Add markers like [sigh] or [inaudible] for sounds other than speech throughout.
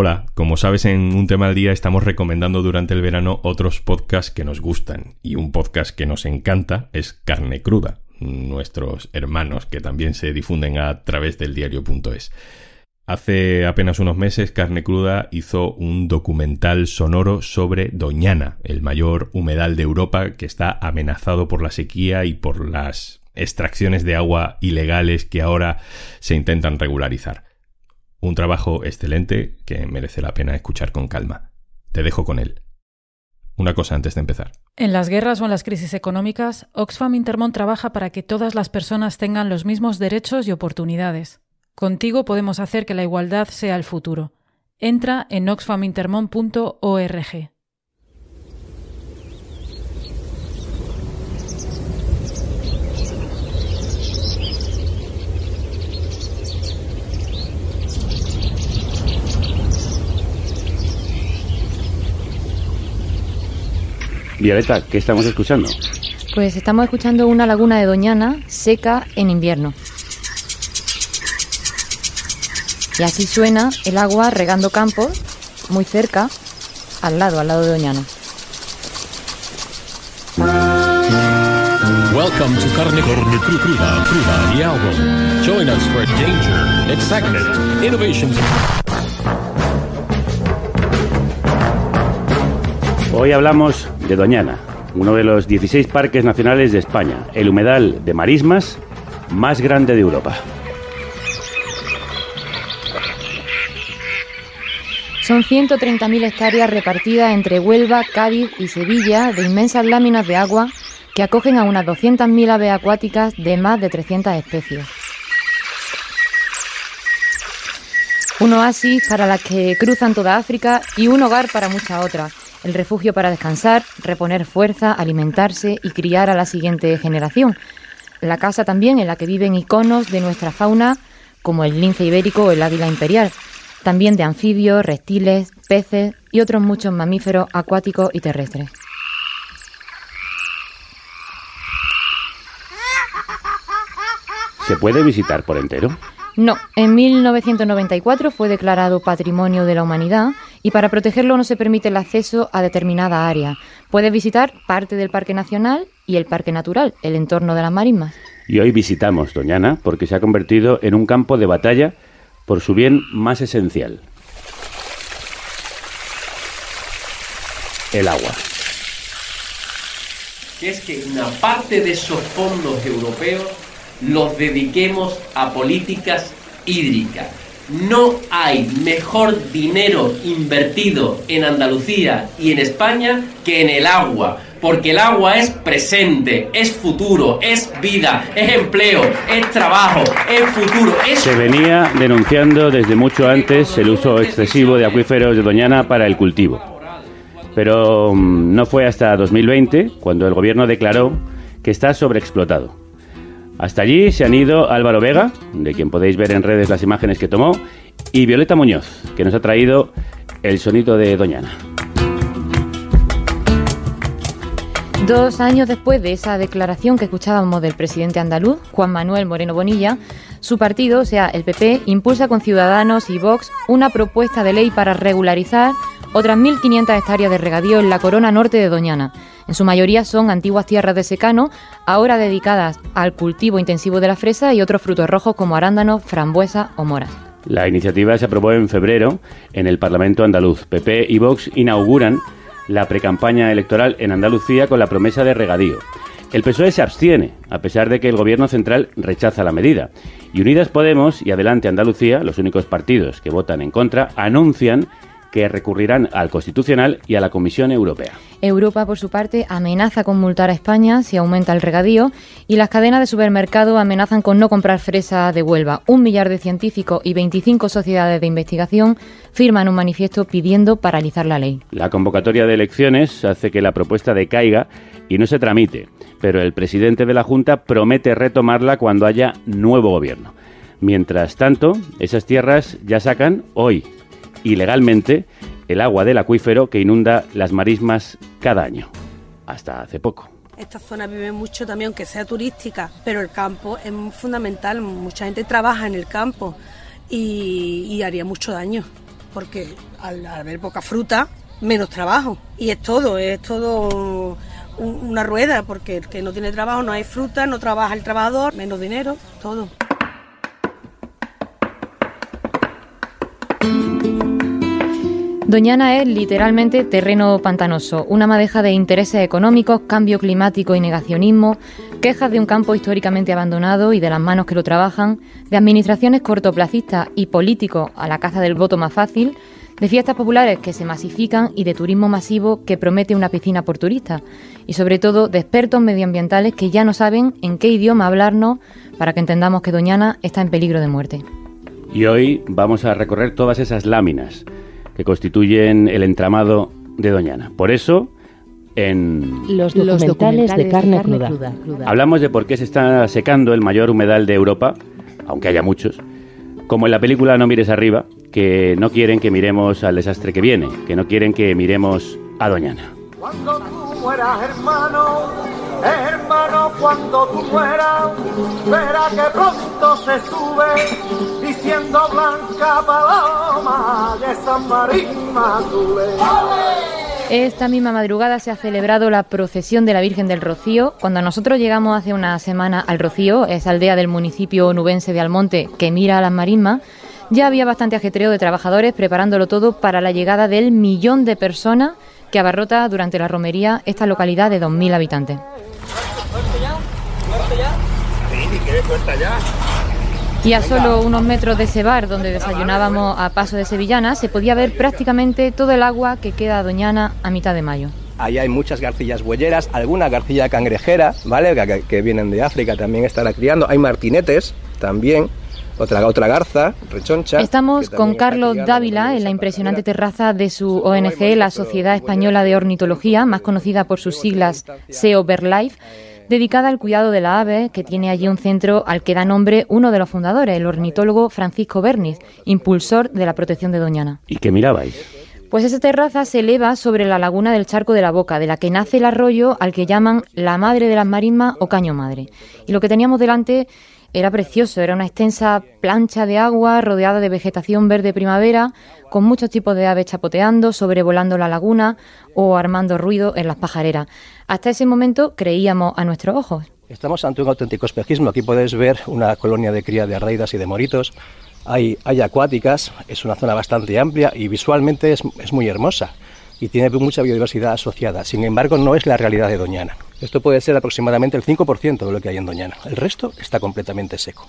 Hola, como sabes en un tema al día estamos recomendando durante el verano otros podcasts que nos gustan y un podcast que nos encanta es Carne Cruda, nuestros hermanos que también se difunden a través del diario.es. Hace apenas unos meses Carne Cruda hizo un documental sonoro sobre Doñana, el mayor humedal de Europa que está amenazado por la sequía y por las extracciones de agua ilegales que ahora se intentan regularizar. Un trabajo excelente que merece la pena escuchar con calma. Te dejo con él. Una cosa antes de empezar. En las guerras o en las crisis económicas, Oxfam Intermont trabaja para que todas las personas tengan los mismos derechos y oportunidades. Contigo podemos hacer que la igualdad sea el futuro. Entra en oxfamintermont.org. Violeta, ¿qué estamos escuchando? Pues estamos escuchando una laguna de Doñana seca en invierno. Y así suena el agua regando campos muy cerca, al lado, al lado de Doñana. Welcome to Carne Carne Cru- Cruda, Cruda, the album. Join us for danger, excitement, innovations. Hoy hablamos de Doñana, uno de los 16 parques nacionales de España, el humedal de marismas más grande de Europa. Son 130.000 hectáreas repartidas entre Huelva, Cádiz y Sevilla de inmensas láminas de agua que acogen a unas 200.000 aves acuáticas de más de 300 especies. Un oasis para las que cruzan toda África y un hogar para muchas otras. El refugio para descansar, reponer fuerza, alimentarse y criar a la siguiente generación. La casa también en la que viven iconos de nuestra fauna como el lince ibérico o el águila imperial. También de anfibios, reptiles, peces y otros muchos mamíferos acuáticos y terrestres. ¿Se puede visitar por entero? No, en 1994 fue declarado Patrimonio de la Humanidad y para protegerlo no se permite el acceso a determinada área. Puedes visitar parte del Parque Nacional y el Parque Natural, el entorno de las marismas. Y hoy visitamos Doñana porque se ha convertido en un campo de batalla por su bien más esencial. El agua. que es que una parte de esos fondos europeos los dediquemos a políticas hídricas. No hay mejor dinero invertido en Andalucía y en España que en el agua, porque el agua es presente, es futuro, es vida, es empleo, es trabajo, es futuro, Se venía denunciando desde mucho antes el uso excesivo de acuíferos de Doñana para el cultivo. Pero mm, no fue hasta 2020 cuando el gobierno declaró que está sobreexplotado. Hasta allí se han ido Álvaro Vega, de quien podéis ver en redes las imágenes que tomó, y Violeta Muñoz, que nos ha traído el sonido de Doñana. Dos años después de esa declaración que escuchábamos del presidente andaluz, Juan Manuel Moreno Bonilla, su partido, o sea, el PP, impulsa con Ciudadanos y Vox una propuesta de ley para regularizar otras 1.500 hectáreas de regadío en la corona norte de Doñana. En su mayoría son antiguas tierras de secano, ahora dedicadas al cultivo intensivo de la fresa y otros frutos rojos como arándanos, frambuesa o moras. La iniciativa se aprobó en febrero en el Parlamento andaluz. PP y Vox inauguran la precampaña electoral en Andalucía con la promesa de regadío. El PSOE se abstiene, a pesar de que el Gobierno central rechaza la medida. Y Unidas Podemos y Adelante Andalucía, los únicos partidos que votan en contra, anuncian que recurrirán al Constitucional y a la Comisión Europea. Europa, por su parte, amenaza con multar a España si aumenta el regadío y las cadenas de supermercado amenazan con no comprar fresa de Huelva. Un millar de científicos y 25 sociedades de investigación firman un manifiesto pidiendo paralizar la ley. La convocatoria de elecciones hace que la propuesta decaiga y no se tramite, pero el presidente de la Junta promete retomarla cuando haya nuevo gobierno. Mientras tanto, esas tierras ya sacan hoy, ilegalmente, el agua del acuífero que inunda las marismas cada año. Hasta hace poco. Esta zona vive mucho también, aunque sea turística, pero el campo es fundamental. Mucha gente trabaja en el campo y, haría mucho daño porque al haber poca fruta, menos trabajo. Y es todo, es todo una rueda, porque el que no tiene trabajo no hay fruta, no trabaja el trabajador, menos dinero, todo. Doñana es literalmente terreno pantanoso, una madeja de intereses económicos, cambio climático y negacionismo, quejas de un campo históricamente abandonado y de las manos que lo trabajan, de administraciones cortoplacistas y políticos a la caza del voto más fácil, de fiestas populares que se masifican y de turismo masivo que promete una piscina por turista, y sobre todo de expertos medioambientales que ya no saben en qué idioma hablarnos para que entendamos que Doñana está en peligro de muerte. Y hoy vamos a recorrer todas esas láminas que constituyen el entramado de Doñana. Por eso, en los documentales, de, carne, cruda. hablamos de por qué se está secando el mayor humedal de Europa, aunque haya muchos, como en la película No mires arriba, que no quieren que miremos al desastre que viene, que no quieren que miremos a Doñana. Cuando tú mueras, hermano, hermano, cuando tú mueras, verá que pronto se sube diciendo blanca paloma de San Marín Esta misma madrugada se ha celebrado la procesión de la Virgen del Rocío. Cuando nosotros llegamos hace una semana al Rocío, esa aldea del municipio nubense de Almonte que mira a las marismas, ya había bastante ajetreo de trabajadores preparándolo todo para la llegada del millón de personas que abarrota durante la romería esta localidad de 2.000 habitantes. Y a solo unos metros de ese bar donde desayunábamos a paso de Sevillana se podía ver prácticamente todo el agua que queda Doñana a mitad de mayo. Ahí hay muchas garcillas huelleras, alguna garcilla cangrejera, ¿vale? Que, que vienen de África también estará criando. Hay martinetes también otra, otra garza, rechoncha. Estamos con Carlos Dávila en la impresionante terraza de su ONG, la Sociedad Española de Ornitología, más conocida por sus siglas SEO BirdLife, dedicada al cuidado de la ave, que tiene allí un centro al que da nombre uno de los fundadores, el ornitólogo Francisco Berniz, impulsor de la protección de Doñana. ¿Y qué mirabais? Pues esa terraza se eleva sobre la laguna del Charco de la Boca, de la que nace el arroyo al que llaman la Madre de las Marismas o Caño Madre. Y lo que teníamos delante era precioso, era una extensa plancha de agua rodeada de vegetación verde primavera, con muchos tipos de aves chapoteando, sobrevolando la laguna o armando ruido en las pajareras. Hasta ese momento creíamos a nuestros ojos. Estamos ante un auténtico espejismo. Aquí puedes ver una colonia de cría de arraidas y de moritos. Hay, acuáticas, es una zona bastante amplia y visualmente es muy hermosa y tiene mucha biodiversidad asociada. Sin embargo, no es la realidad de Doñana. Esto puede ser aproximadamente el 5% de lo que hay en Doñana. El resto está completamente seco.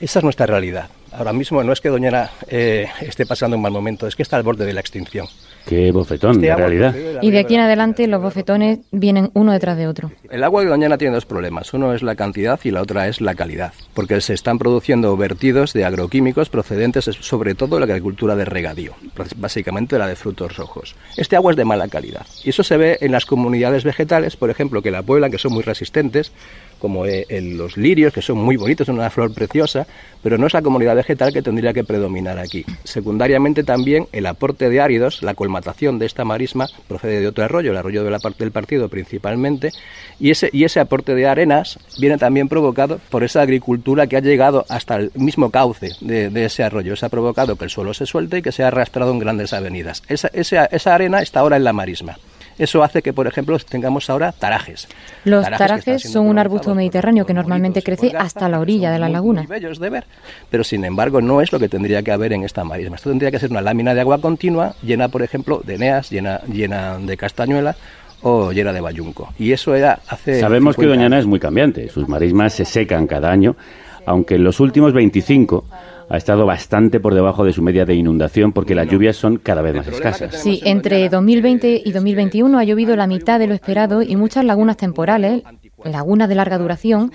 Esa es nuestra realidad. Ahora mismo no es que Doñana eh, esté pasando un mal momento, es que está al borde de la extinción. Qué bofetón, Este de agua realidad. Y de aquí en adelante los bofetones vienen uno detrás de otro. El agua de Doñana tiene dos problemas. Uno es la cantidad y la otra es la calidad. Porque se están produciendo vertidos de agroquímicos procedentes sobre todo de la agricultura de regadío, básicamente la de frutos rojos. Este agua es de mala calidad. Y eso se ve en las comunidades vegetales, por ejemplo, que la pueblan, que son muy resistentes, como eh, los lirios, que son muy bonitos, son una flor preciosa, pero no es la comunidad vegetal que tendría que predominar aquí. Secundariamente también el aporte de áridos, la colmatación de esta marisma procede de otro arroyo, el arroyo de la del partido principalmente, y ese, y ese aporte de arenas viene también provocado por esa agricultura que ha llegado hasta el mismo cauce de, de ese arroyo. Eso ha provocado que el suelo se suelte y que se ha arrastrado en grandes avenidas. Esa, esa, esa arena está ahora en la marisma. Eso hace que, por ejemplo, tengamos ahora tarajes. Los tarajes son un arbusto mediterráneo que normalmente crece hasta la orilla de la laguna. muy bellos de ver, pero sin embargo no es lo que tendría que haber en esta marisma. Esto tendría que ser una lámina de agua continua llena, por ejemplo, de eneas, llena, llena de castañuela o llena de bayunco. Y eso era hace Sabemos que 50 Doñana es muy cambiante, sus marismas se secan cada año, aunque en los últimos 25 ha estado bastante por debajo de su media de inundación porque las lluvias son cada vez más escasas. Sí, entre 2020 y 2021 ha llovido la mitad de lo esperado y muchas lagunas temporales, lagunas de larga duración,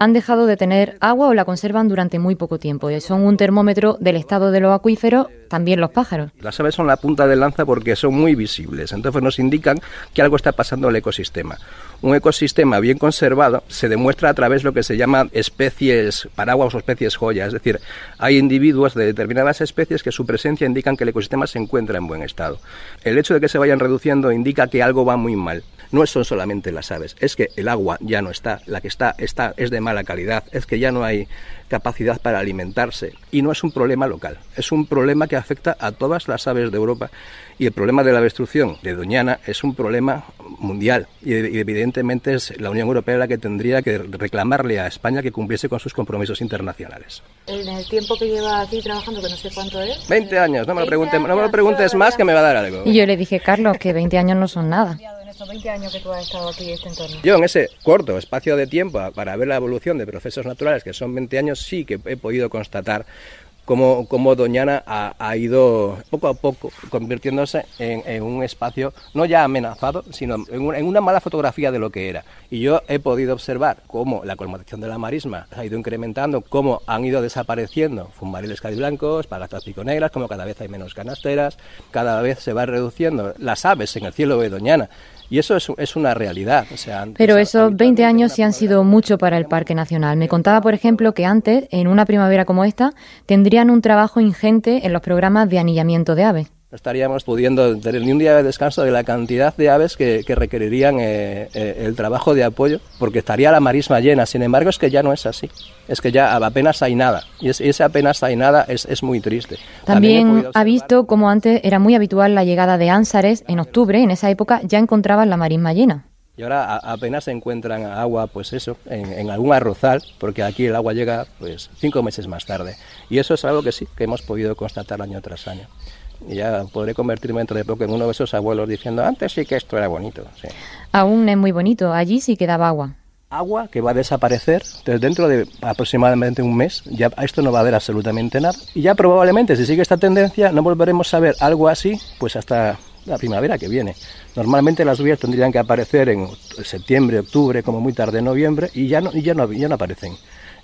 han dejado de tener agua o la conservan durante muy poco tiempo. Y son un termómetro del estado de los acuíferos, también los pájaros. Las aves son la punta de lanza porque son muy visibles, entonces nos indican que algo está pasando el ecosistema. Un ecosistema bien conservado se demuestra a través de lo que se llama especies paraguas o especies joyas, es decir, hay individuos de determinadas especies que su presencia indican que el ecosistema se encuentra en buen estado. El hecho de que se vayan reduciendo indica que algo va muy mal. No son solamente las aves, es que el agua ya no está, la que está, está es de mala calidad, es que ya no hay capacidad para alimentarse. Y no es un problema local, es un problema que afecta a todas las aves de Europa. Y el problema de la destrucción de Doñana es un problema mundial. Y evidentemente es la Unión Europea la que tendría que reclamarle a España que cumpliese con sus compromisos internacionales. En el tiempo que lleva aquí trabajando, que no sé cuánto es. 20 años, no me lo preguntes, no me lo preguntes más que me va a dar algo. Y yo le dije, Carlos, que 20 años no son nada. 20 años que tú has estado aquí en este entorno. Yo en ese corto espacio de tiempo para ver la evolución de procesos naturales, que son 20 años, sí que he podido constatar cómo, Doñana ha, ido poco a poco convirtiéndose en, un espacio no ya amenazado, sino en, una mala fotografía de lo que era. Y yo he podido observar cómo la colmatación de la marisma ha ido incrementando, cómo han ido desapareciendo fumariles cadiblancos, pagastas negras, como cada vez hay menos canasteras, cada vez se va reduciendo las aves en el cielo de Doñana. Y eso es, una realidad. Pero esos 20 años sí han sido mucho para el Parque Nacional. Me contaba, por ejemplo, que antes, en una primavera como esta, tendrían un trabajo ingente en los programas de anillamiento de aves no estaríamos pudiendo tener ni un día de descanso de la cantidad de aves que, requerirían eh, eh, el trabajo de apoyo, porque estaría la marisma llena. Sin embargo, es que ya no es así. Es que ya apenas hay nada. Y ese apenas hay nada es, es muy triste. También, ha visto como antes era muy habitual la llegada de ánsares en octubre. En esa época ya encontraban la marisma llena. Y ahora apenas se encuentran agua, pues eso, en, en, algún arrozal, porque aquí el agua llega pues cinco meses más tarde. Y eso es algo que sí, que hemos podido constatar año tras año y ya podré convertirme dentro de poco en uno de esos abuelos diciendo antes sí que esto era bonito. Aún es muy bonito, allí sí quedaba agua. Agua que va a desaparecer entonces dentro de aproximadamente un mes, ya esto no va a haber absolutamente nada. Y ya probablemente, si sigue esta tendencia, no volveremos a ver algo así pues hasta la primavera que viene. Normalmente las lluvias tendrían que aparecer en septiembre, octubre, como muy tarde noviembre, y ya no, y ya no, ya no aparecen.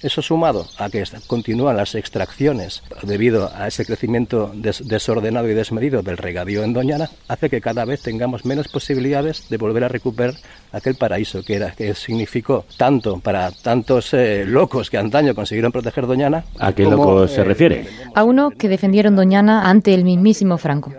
Eso sumado a que continúan las extracciones debido a ese crecimiento desordenado y desmedido del regadío en Doñana, hace que cada vez tengamos menos posibilidades de volver a recuperar aquel paraíso que era que significó tanto para tantos eh, locos que antaño consiguieron proteger Doñana. ¿A qué loco se eh, refiere? A uno que defendieron Doñana ante el mismísimo Franco.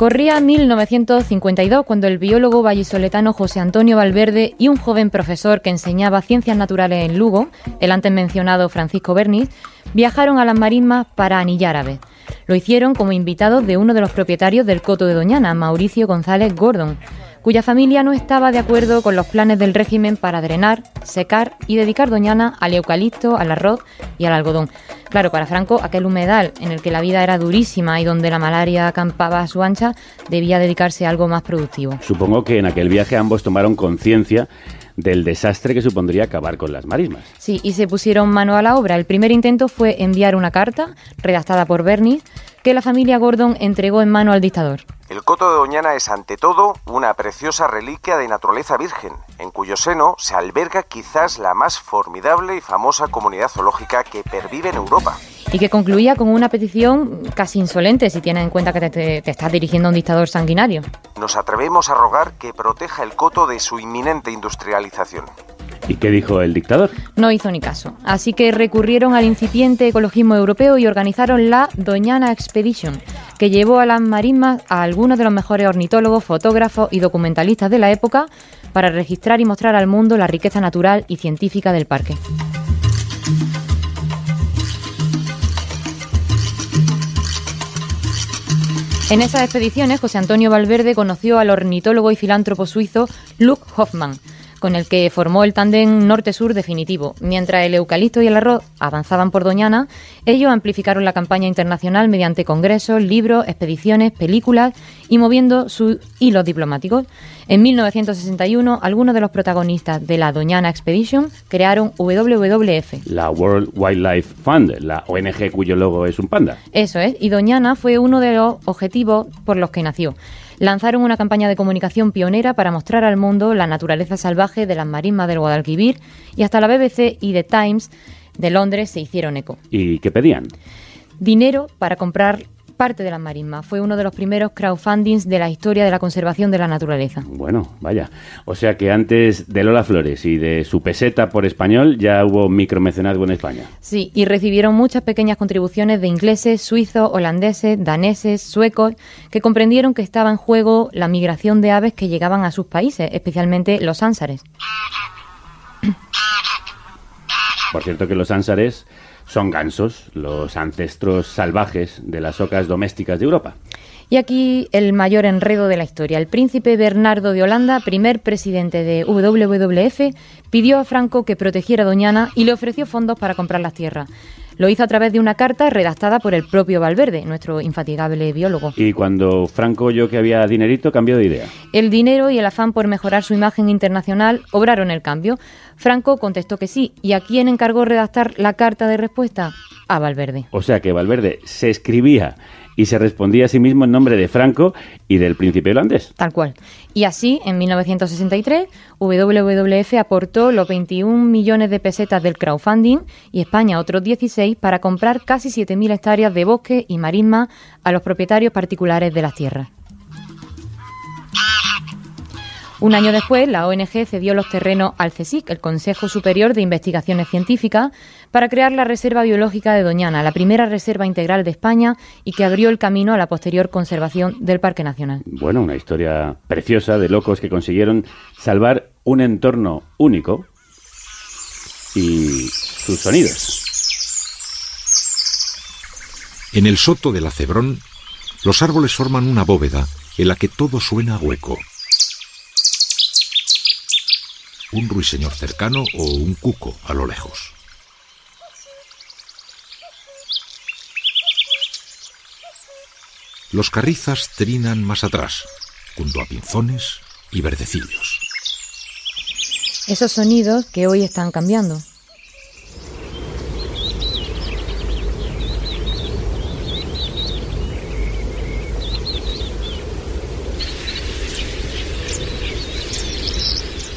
Corría 1952 cuando el biólogo vallisoletano José Antonio Valverde y un joven profesor que enseñaba ciencias naturales en Lugo, el antes mencionado Francisco Bernis, viajaron a las marismas para anillar. Lo hicieron como invitados de uno de los propietarios del Coto de Doñana, Mauricio González Gordon, cuya familia no estaba de acuerdo con los planes del régimen para drenar, secar y dedicar Doñana al eucalipto, al arroz y al algodón. Claro, para Franco, aquel humedal en el que la vida era durísima y donde la malaria acampaba a su ancha, debía dedicarse a algo más productivo. Supongo que en aquel viaje ambos tomaron conciencia del desastre que supondría acabar con las marismas. Sí, y se pusieron mano a la obra. El primer intento fue enviar una carta, redactada por Bernie, que la familia Gordon entregó en mano al dictador. El coto de Doñana es ante todo una preciosa reliquia de naturaleza virgen, en cuyo seno se alberga quizás la más formidable y famosa comunidad zoológica que pervive en Europa. Y que concluía con una petición casi insolente si tienes en cuenta que te, te estás dirigiendo a un dictador sanguinario. Nos atrevemos a rogar que proteja el coto de su inminente industrialización. ¿Y qué dijo el dictador? No hizo ni caso. Así que recurrieron al incipiente ecologismo europeo y organizaron la Doñana Expedition, que llevó a las marismas a algunos de los mejores ornitólogos, fotógrafos y documentalistas de la época para registrar y mostrar al mundo la riqueza natural y científica del parque. En esas expediciones, José Antonio Valverde conoció al ornitólogo y filántropo suizo Luke Hoffman, con el que formó el tándem norte-sur definitivo. Mientras el eucalipto y el arroz avanzaban por Doñana, ellos amplificaron la campaña internacional mediante congresos, libros, expediciones, películas y moviendo sus hilos diplomáticos. En 1961, algunos de los protagonistas de la Doñana Expedition crearon WWF. La World Wildlife Fund, la ONG cuyo logo es un panda. Eso es, y Doñana fue uno de los objetivos por los que nació lanzaron una campaña de comunicación pionera para mostrar al mundo la naturaleza salvaje de las marismas del Guadalquivir y hasta la BBC y The Times de Londres se hicieron eco. ¿Y qué pedían? Dinero para comprar parte de las marismas. Fue uno de los primeros crowdfundings de la historia de la conservación de la naturaleza. Bueno, vaya. O sea que antes de Lola Flores y de su peseta por español ya hubo micromecenazgo en España. Sí, y recibieron muchas pequeñas contribuciones de ingleses, suizos, holandeses, daneses, suecos, que comprendieron que estaba en juego la migración de aves que llegaban a sus países, especialmente los ánsares. Por cierto que los ánsares son gansos, los ancestros salvajes de las ocas domésticas de Europa. Y aquí el mayor enredo de la historia. El príncipe Bernardo de Holanda, primer presidente de WWF, pidió a Franco que protegiera a Doñana y le ofreció fondos para comprar las tierras. Lo hizo a través de una carta redactada por el propio Valverde, nuestro infatigable biólogo. Y cuando Franco oyó que había dinerito, cambió de idea. El dinero y el afán por mejorar su imagen internacional obraron el cambio. Franco contestó que sí. ¿Y a quién encargó redactar la carta de respuesta? A Valverde. O sea que Valverde se escribía y se respondía a sí mismo en nombre de Franco y del príncipe holandés. Tal cual. Y así, en 1963, WWF aportó los 21 millones de pesetas del crowdfunding y España otros 16 para comprar casi 7.000 hectáreas de bosque y marisma a los propietarios particulares de las tierras. Un año después, la ONG cedió los terrenos al CSIC, el Consejo Superior de Investigaciones Científicas, para crear la Reserva Biológica de Doñana, la primera reserva integral de España y que abrió el camino a la posterior conservación del Parque Nacional. Bueno, una historia preciosa de locos que consiguieron salvar un entorno único y sus sonidos. En el soto del acebrón, los árboles forman una bóveda en la que todo suena a hueco. Un ruiseñor cercano o un cuco a lo lejos. Los carrizas trinan más atrás, junto a pinzones y verdecillos. Esos sonidos que hoy están cambiando.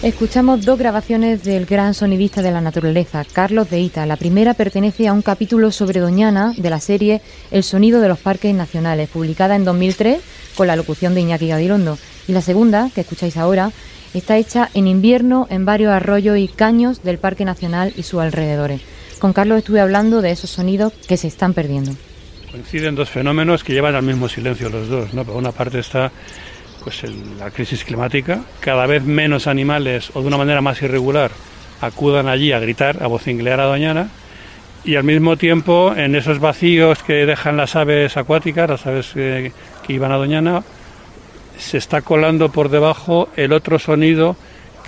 Escuchamos dos grabaciones del gran sonidista de la naturaleza, Carlos de Ita. La primera pertenece a un capítulo sobre Doñana de la serie El sonido de los parques nacionales, publicada en 2003 con la locución de Iñaki Gabilondo. Y la segunda, que escucháis ahora, está hecha en invierno en varios arroyos y caños del Parque Nacional y sus alrededores. Con Carlos estuve hablando de esos sonidos que se están perdiendo. Coinciden dos fenómenos que llevan al mismo silencio los dos. ¿no? Por una parte está pues la crisis climática, cada vez menos animales o de una manera más irregular acudan allí a gritar, a vocinglear a Doñana, y al mismo tiempo en esos vacíos que dejan las aves acuáticas, las aves que, iban a Doñana, se está colando por debajo el otro sonido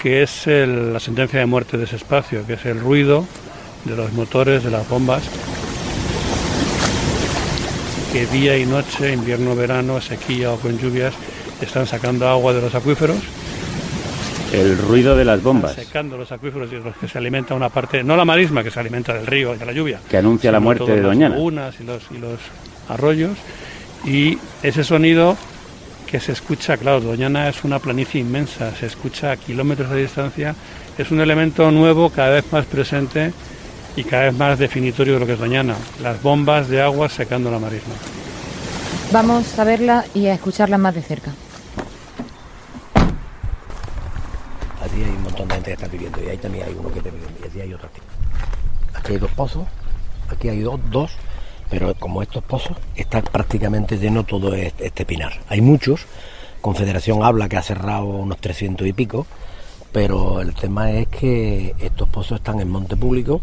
que es la sentencia de muerte de ese espacio, que es el ruido de los motores, de las bombas, que día y noche, invierno, verano, sequía o con lluvias, están sacando agua de los acuíferos. El ruido de las bombas. secando los acuíferos y los que se alimenta una parte, no la marisma que se alimenta del río y de la lluvia. Que anuncia la muerte de Doñana. Las y los, y los arroyos. Y ese sonido que se escucha, claro, Doñana es una planicie inmensa, se escucha a kilómetros de distancia, es un elemento nuevo cada vez más presente y cada vez más definitorio de lo que es Doñana, las bombas de agua secando la marisma. Vamos a verla y a escucharla más de cerca. Aquí hay un montón de gente que está viviendo y ahí también hay uno que está viviendo y aquí hay otro aquí. Aquí hay dos pozos, aquí hay dos, dos, pero como estos pozos está prácticamente lleno todo este, este pinar. Hay muchos, Confederación habla que ha cerrado unos 300 y pico, pero el tema es que estos pozos están en monte público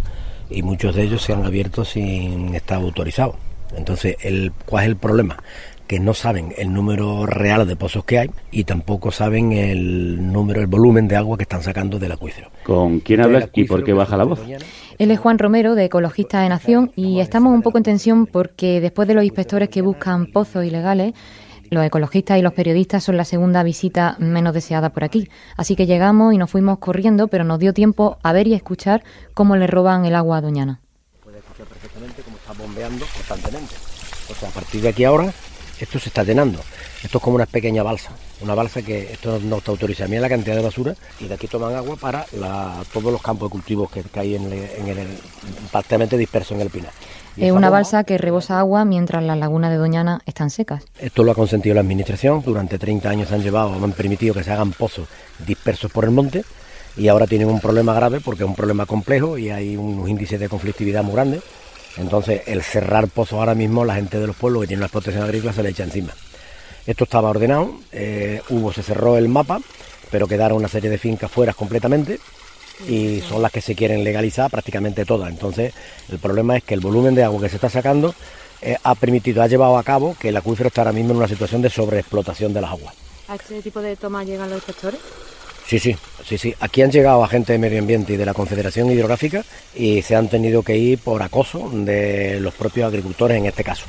y muchos de ellos se han abierto sin estar autorizados. Entonces, el, ¿cuál es el problema? Que no saben el número real de pozos que hay y tampoco saben el número, el volumen de agua que están sacando del acuífero. ¿Con quién hablas y por qué baja la voz? Él es Juan Romero, de Ecologistas de Nación, y estamos un poco en tensión porque después de los inspectores que buscan pozos ilegales, los ecologistas y los periodistas son la segunda visita menos deseada por aquí. Así que llegamos y nos fuimos corriendo, pero nos dio tiempo a ver y escuchar cómo le roban el agua a Doñana. Puede escuchar perfectamente cómo está bombeando constantemente. O sea, a partir de aquí ahora esto se está llenando. Esto es como una pequeña balsa, una balsa que esto no está autorizada. Mira la cantidad de basura y de aquí toman agua para todos los campos de cultivos que, hay en, el, prácticamente dispersos en el pinar. Es una balsa que rebosa agua mientras las lagunas de Doñana están secas. Esto lo ha consentido la Administración. Durante 30 años han llevado, han permitido que se hagan pozos dispersos por el monte y ahora tienen un problema grave porque es un problema complejo y hay unos índices de conflictividad muy grandes. Entonces, el cerrar pozos ahora mismo, la gente de los pueblos que tienen una explotación agrícola se le echa encima. Esto estaba ordenado, eh, hubo, se cerró el mapa, pero quedaron una serie de fincas fuera completamente y son las que se quieren legalizar prácticamente todas. Entonces, el problema es que el volumen de agua que se está sacando eh, ha permitido, ha llevado a cabo que el acuífero está ahora mismo en una situación de sobreexplotación de las aguas. ¿A este tipo de tomas llegan los inspectores? Sí, sí, sí, sí. Aquí han llegado agentes de medio ambiente y de la Confederación Hidrográfica y se han tenido que ir por acoso de los propios agricultores en este caso.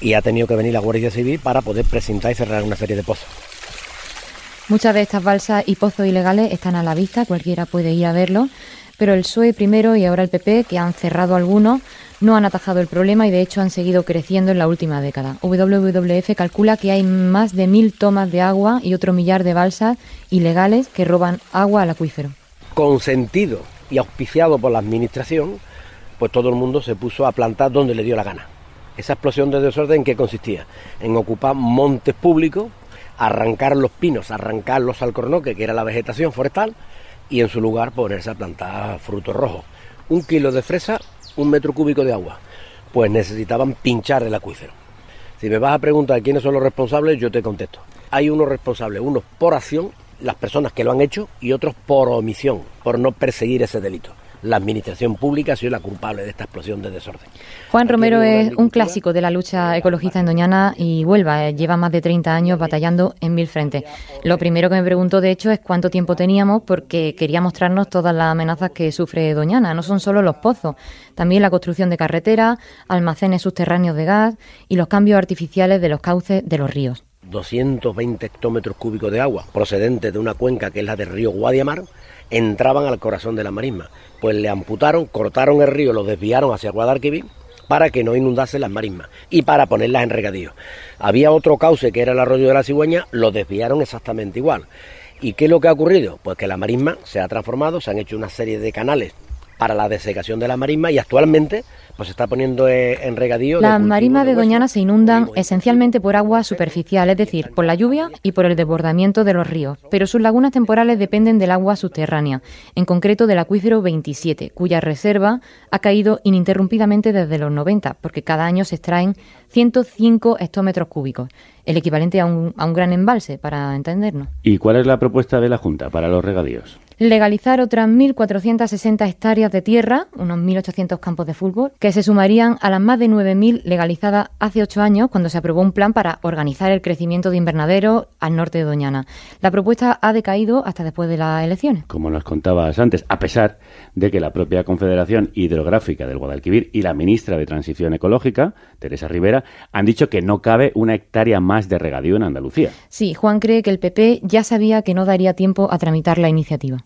Y ha tenido que venir la Guardia Civil para poder presentar y cerrar una serie de pozos. Muchas de estas balsas y pozos ilegales están a la vista, cualquiera puede ir a verlo, pero el PSOE primero y ahora el PP, que han cerrado algunos, no han atajado el problema y de hecho han seguido creciendo en la última década. WWF calcula que hay más de mil tomas de agua y otro millar de balsas ilegales que roban agua al acuífero. Consentido y auspiciado por la administración, pues todo el mundo se puso a plantar donde le dio la gana. Esa explosión de desorden, ¿en qué consistía? En ocupar montes públicos arrancar los pinos, arrancar los alcornoques, que era la vegetación forestal, y en su lugar ponerse a plantar frutos rojos. Un kilo de fresa, un metro cúbico de agua. Pues necesitaban pinchar el acuífero. Si me vas a preguntar quiénes son los responsables, yo te contesto. Hay unos responsables, unos por acción, las personas que lo han hecho, y otros por omisión, por no perseguir ese delito la administración pública ha sido la culpable de esta explosión de desorden. Juan Romero es un clásico de la lucha ecologista en Doñana y Huelva. Eh, lleva más de 30 años batallando en mil frentes. Lo primero que me pregunto, de hecho, es cuánto tiempo teníamos porque quería mostrarnos todas las amenazas que sufre Doñana. No son solo los pozos, también la construcción de carreteras, almacenes subterráneos de gas y los cambios artificiales de los cauces de los ríos. 220 hectómetros cúbicos de agua procedentes de una cuenca que es la del río Guadiamar entraban al corazón de la marisma. Pues le amputaron, cortaron el río, lo desviaron hacia Guadalquivir para que no inundase las marismas y para ponerlas en regadío. Había otro cauce que era el arroyo de la cigüeña, lo desviaron exactamente igual. ¿Y qué es lo que ha ocurrido? Pues que la marisma se ha transformado, se han hecho una serie de canales para la desecación de la marisma y actualmente pues se está poniendo eh, en regadío. Las marismas de, Doñana se inundan esencialmente por agua superficial, es decir, por la lluvia y por el desbordamiento de los ríos, pero sus lagunas temporales dependen del agua subterránea, en concreto del acuífero 27, cuya reserva ha caído ininterrumpidamente desde los 90, porque cada año se extraen 105 hectómetros cúbicos, el equivalente a un, a un gran embalse, para entendernos. ¿Y cuál es la propuesta de la Junta para los regadíos? Legalizar otras 1.460 hectáreas de tierra, unos 1.800 campos de fútbol, que se sumarían a las más de 9.000 legalizadas hace ocho años cuando se aprobó un plan para organizar el crecimiento de invernaderos al norte de Doñana. La propuesta ha decaído hasta después de las elecciones. Como nos contabas antes, a pesar de que la propia Confederación Hidrográfica del Guadalquivir y la ministra de Transición Ecológica, Teresa Rivera, han dicho que no cabe una hectárea más de regadío en Andalucía. Sí, Juan cree que el PP ya sabía que no daría tiempo a tramitar la iniciativa.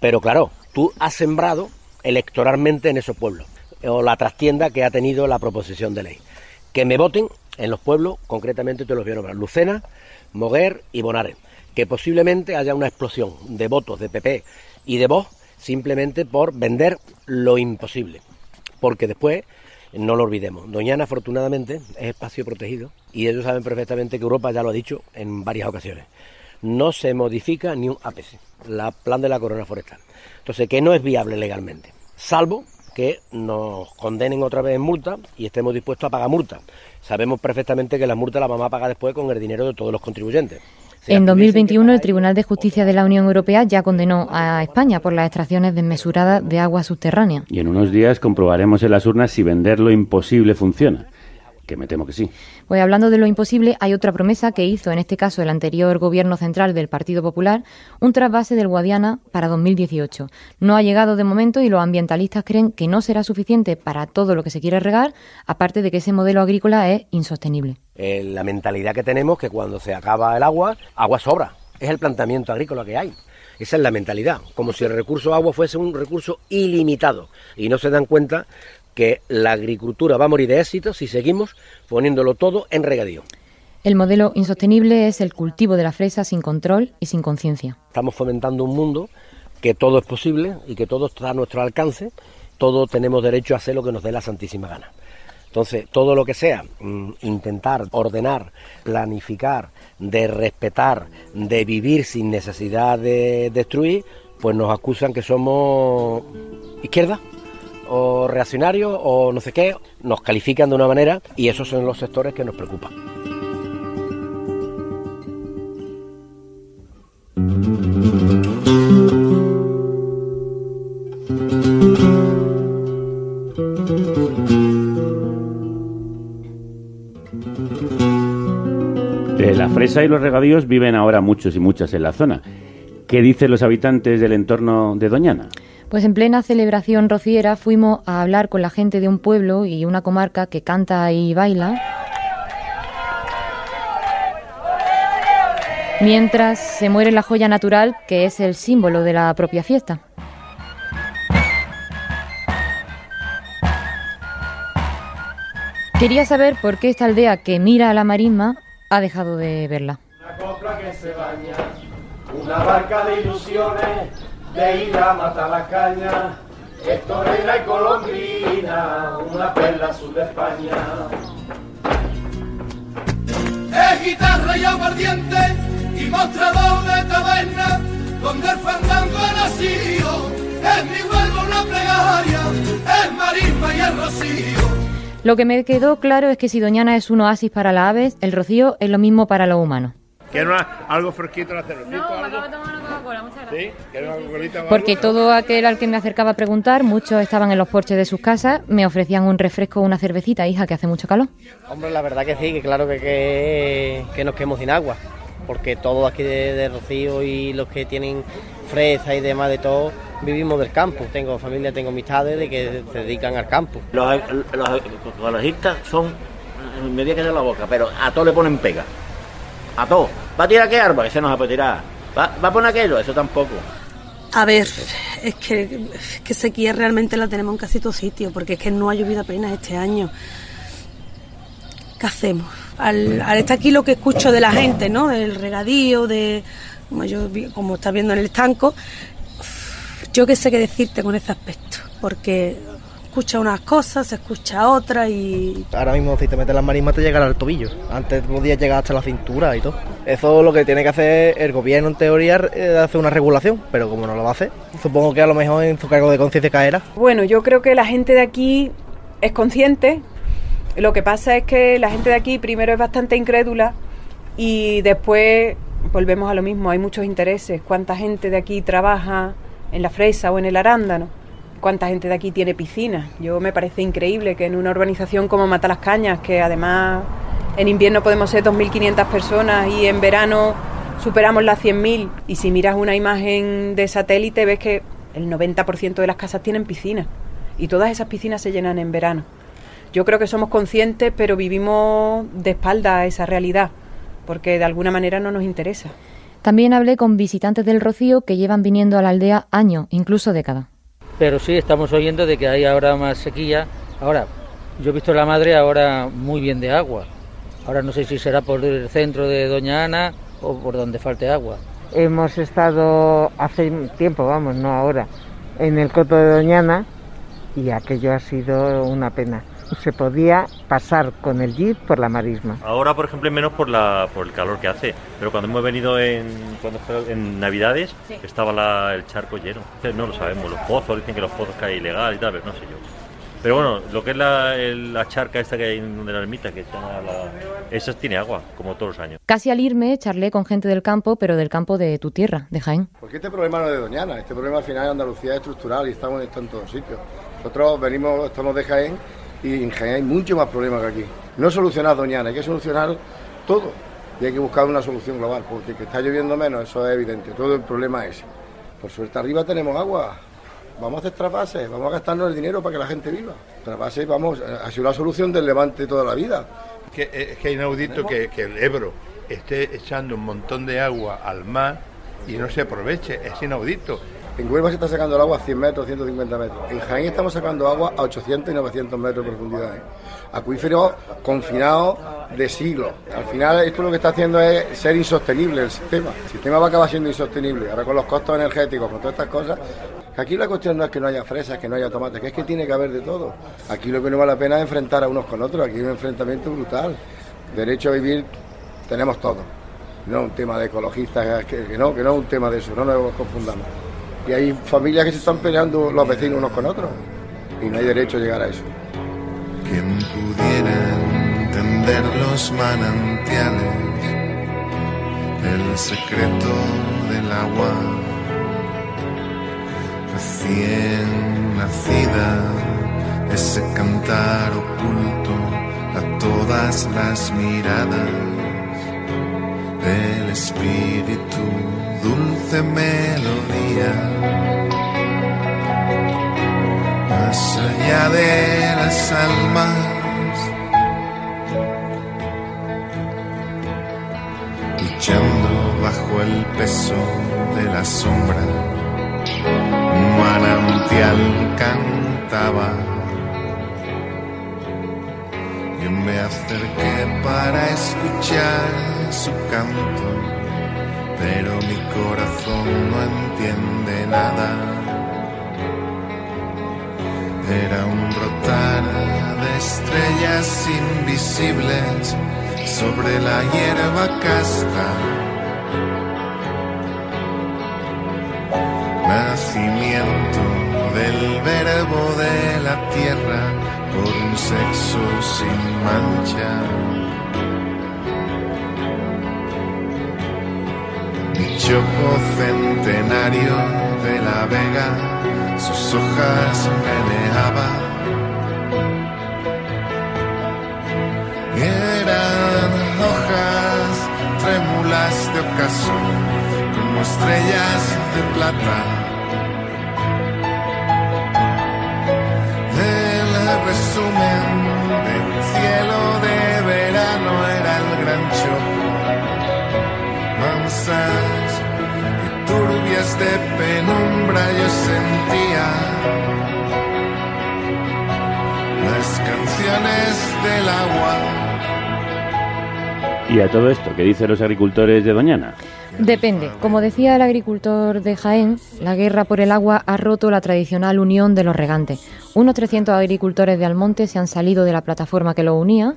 Pero claro, tú has sembrado electoralmente en esos pueblos, o la trastienda que ha tenido la proposición de ley. Que me voten en los pueblos, concretamente te los voy a nombrar, Lucena, Moguer y Bonares. Que posiblemente haya una explosión de votos de PP y de Vox simplemente por vender lo imposible. Porque después, no lo olvidemos, Doñana afortunadamente es espacio protegido y ellos saben perfectamente que Europa ya lo ha dicho en varias ocasiones no se modifica ni un ápice, la plan de la corona forestal. Entonces, que no es viable legalmente, salvo que nos condenen otra vez en multa y estemos dispuestos a pagar multa. Sabemos perfectamente que la multa la vamos a pagar después con el dinero de todos los contribuyentes. En 2021, el Tribunal de Justicia de la Unión Europea ya condenó a España por las extracciones desmesuradas de agua subterránea. Y en unos días comprobaremos en las urnas si vender lo imposible funciona que me temo que sí. Pues hablando de lo imposible, hay otra promesa que hizo, en este caso, el anterior gobierno central del Partido Popular, un trasvase del Guadiana para 2018. No ha llegado de momento y los ambientalistas creen que no será suficiente para todo lo que se quiere regar, aparte de que ese modelo agrícola es insostenible. Eh, la mentalidad que tenemos que cuando se acaba el agua, agua sobra. Es el planteamiento agrícola que hay. Esa es la mentalidad, como si el recurso agua fuese un recurso ilimitado. Y no se dan cuenta que la agricultura va a morir de éxito si seguimos poniéndolo todo en regadío. El modelo insostenible es el cultivo de la fresa sin control y sin conciencia. Estamos fomentando un mundo que todo es posible y que todo está a nuestro alcance, todos tenemos derecho a hacer lo que nos dé la santísima gana. Entonces, todo lo que sea mm, intentar ordenar, planificar, de respetar, de vivir sin necesidad de destruir, pues nos acusan que somos izquierda o reaccionarios o no sé qué, nos califican de una manera y esos son los sectores que nos preocupan. De la fresa y los regadíos viven ahora muchos y muchas en la zona. ¿Qué dicen los habitantes del entorno de Doñana? Pues en plena celebración rociera fuimos a hablar con la gente de un pueblo y una comarca que canta y baila. Mientras se muere la joya natural que es el símbolo de la propia fiesta. Quería saber por qué esta aldea que mira a la marisma ha dejado de verla. Una copla que se baña, una barca de ilusiones, de ir a matar la caña, y colombina, una perla azul de España. Es guitarra y aguardiente y mostrador de taberna, donde el fandango ha nacido, es mi vuelvo una plegaria, es marisma y el rocío. Lo que me quedó claro es que si Doñana es un oasis para las aves, el rocío es lo mismo para los humanos. ¿Quieres algo fresquito en la cervecita? No, me Coca-Cola, muchas gracias. ¿Sí? ¿Quieres una Coca-Colita o Porque todo aquel al que me acercaba a preguntar, muchos estaban en los porches de sus casas, me ofrecían un refresco o una cervecita, hija, que hace mucho calor. Hombre, la verdad que sí, que claro que, que, que nos quedamos sin agua, porque todos aquí de, de Rocío y los que tienen fresa y demás de todo, vivimos del campo. Tengo familia, tengo amistades de que se dedican al campo. Los, los ecologistas son, me voy a quedar la boca, pero a todo le ponen pega. A todo. ¿Va a tirar qué árbol? Ese no se puede tirar. ¿Va, ¿Va a poner aquello? Eso tampoco. A ver, es que, es que sequía realmente la tenemos en casi todo sitio, porque es que no ha llovido apenas este año. ¿Qué hacemos? Al, al estar aquí lo que escucho de la gente, ¿no? Del regadío, de como yo como estás viendo en el estanco, yo qué sé qué decirte con ese aspecto, porque escucha unas cosas, se escucha otras y Ahora mismo si te metes las marismas te llegará al tobillo. Antes podías llegar hasta la cintura y todo. Eso es lo que tiene que hacer el gobierno en teoría, eh, hacer una regulación, pero como no lo va a hacer, supongo que a lo mejor en su cargo de conciencia caerá. Bueno, yo creo que la gente de aquí es consciente. Lo que pasa es que la gente de aquí primero es bastante incrédula y después volvemos a lo mismo. Hay muchos intereses. ¿Cuánta gente de aquí trabaja en la fresa o en el arándano? ¿Cuánta gente de aquí tiene piscina? Yo me parece increíble que en una urbanización como Mata las Cañas, que además en invierno podemos ser 2.500 personas y en verano superamos las 100.000 y si miras una imagen de satélite ves que el 90% de las casas tienen piscina y todas esas piscinas se llenan en verano. Yo creo que somos conscientes, pero vivimos de espalda a esa realidad, porque de alguna manera no nos interesa. También hablé con visitantes del Rocío que llevan viniendo a la aldea años, incluso décadas. Pero sí, estamos oyendo de que hay ahora más sequía. Ahora, yo he visto la madre ahora muy bien de agua. Ahora no sé si será por el centro de Doña Ana o por donde falte agua. Hemos estado hace tiempo, vamos, no ahora, en el coto de Doñana y aquello ha sido una pena. Se podía pasar con el jeep por la marisma. Ahora, por ejemplo, es menos por, la, por el calor que hace. Pero cuando hemos venido en, cuando fue en Navidades, estaba la- el charco lleno. No lo sabemos. Los pozos, dicen que los pozos caen ilegal y tal, pero no sé yo. Pero bueno, lo que es la, el- la charca esta que hay en de la ermita, que se llama la... Esa tiene agua, como todos los años. Casi al irme charlé con gente del campo, pero del campo de tu tierra, de Jaén. Porque este problema no es de Doñana, este problema al final en Andalucía es estructural y estamos en todos sitios. Nosotros venimos, estamos de Jaén y en Jaén hay mucho más problemas que aquí. No solucionar Doñana, hay que solucionar todo y hay que buscar una solución global, porque que está lloviendo menos, eso es evidente, todo el problema es. Por suerte arriba tenemos agua, vamos a hacer trasvases, vamos a gastarnos el dinero para que la gente viva. Trasvases, vamos, ha sido la solución del levante toda la vida. Que, es que inaudito que el Ebro esté echando un montón de agua al mar y no se aproveche, es inaudito. En Huelva se está sacando el agua a 100 metros, 150 metros. En Jaén estamos sacando agua a 800 y 900 metros de profundidad. ¿eh? Acuíferos confinados de siglos. Al final esto lo que está haciendo es ser insostenible el sistema. El sistema va a acabar siendo insostenible. Ahora con los costos energéticos, con todas estas cosas, aquí la cuestión no es que no haya fresas, que no haya tomates, que es que tiene que haber de todo. Aquí lo que no vale la pena es enfrentar a unos con otros, aquí hay un enfrentamiento brutal. Derecho a vivir tenemos todo. No es un tema de ecologistas, que no, que no es un tema de eso, no nos confundamos. Y hay familias que se están peleando los vecinos unos con otros. Y no hay derecho a llegar a eso. Quien pudiera entender los manantiales, el secreto del agua recién nacida, ese cantar oculto a todas las miradas del espíritu, dulce melodía. Más allá de las almas, luchando bajo el peso de la sombra, un manantial cantaba. Yo me acerqué para escuchar su canto, pero mi corazón no entiende nada. Era un brotar de estrellas invisibles sobre la hierba casta. Nacimiento del verbo de la tierra por un sexo sin mancha. Mi choco centenario de la vega, sus hojas meneaba. Eran hojas trémulas de ocaso, como estrellas de plata. El resumen del cielo de verano era el gran choco. Mansas y turbias de penumbra yo sentía las canciones del agua. Y a todo esto, ¿qué dicen los agricultores de Doñana? Depende. Como decía el agricultor de Jaén, la guerra por el agua ha roto la tradicional unión de los regantes. Unos 300 agricultores de Almonte se han salido de la plataforma que los unía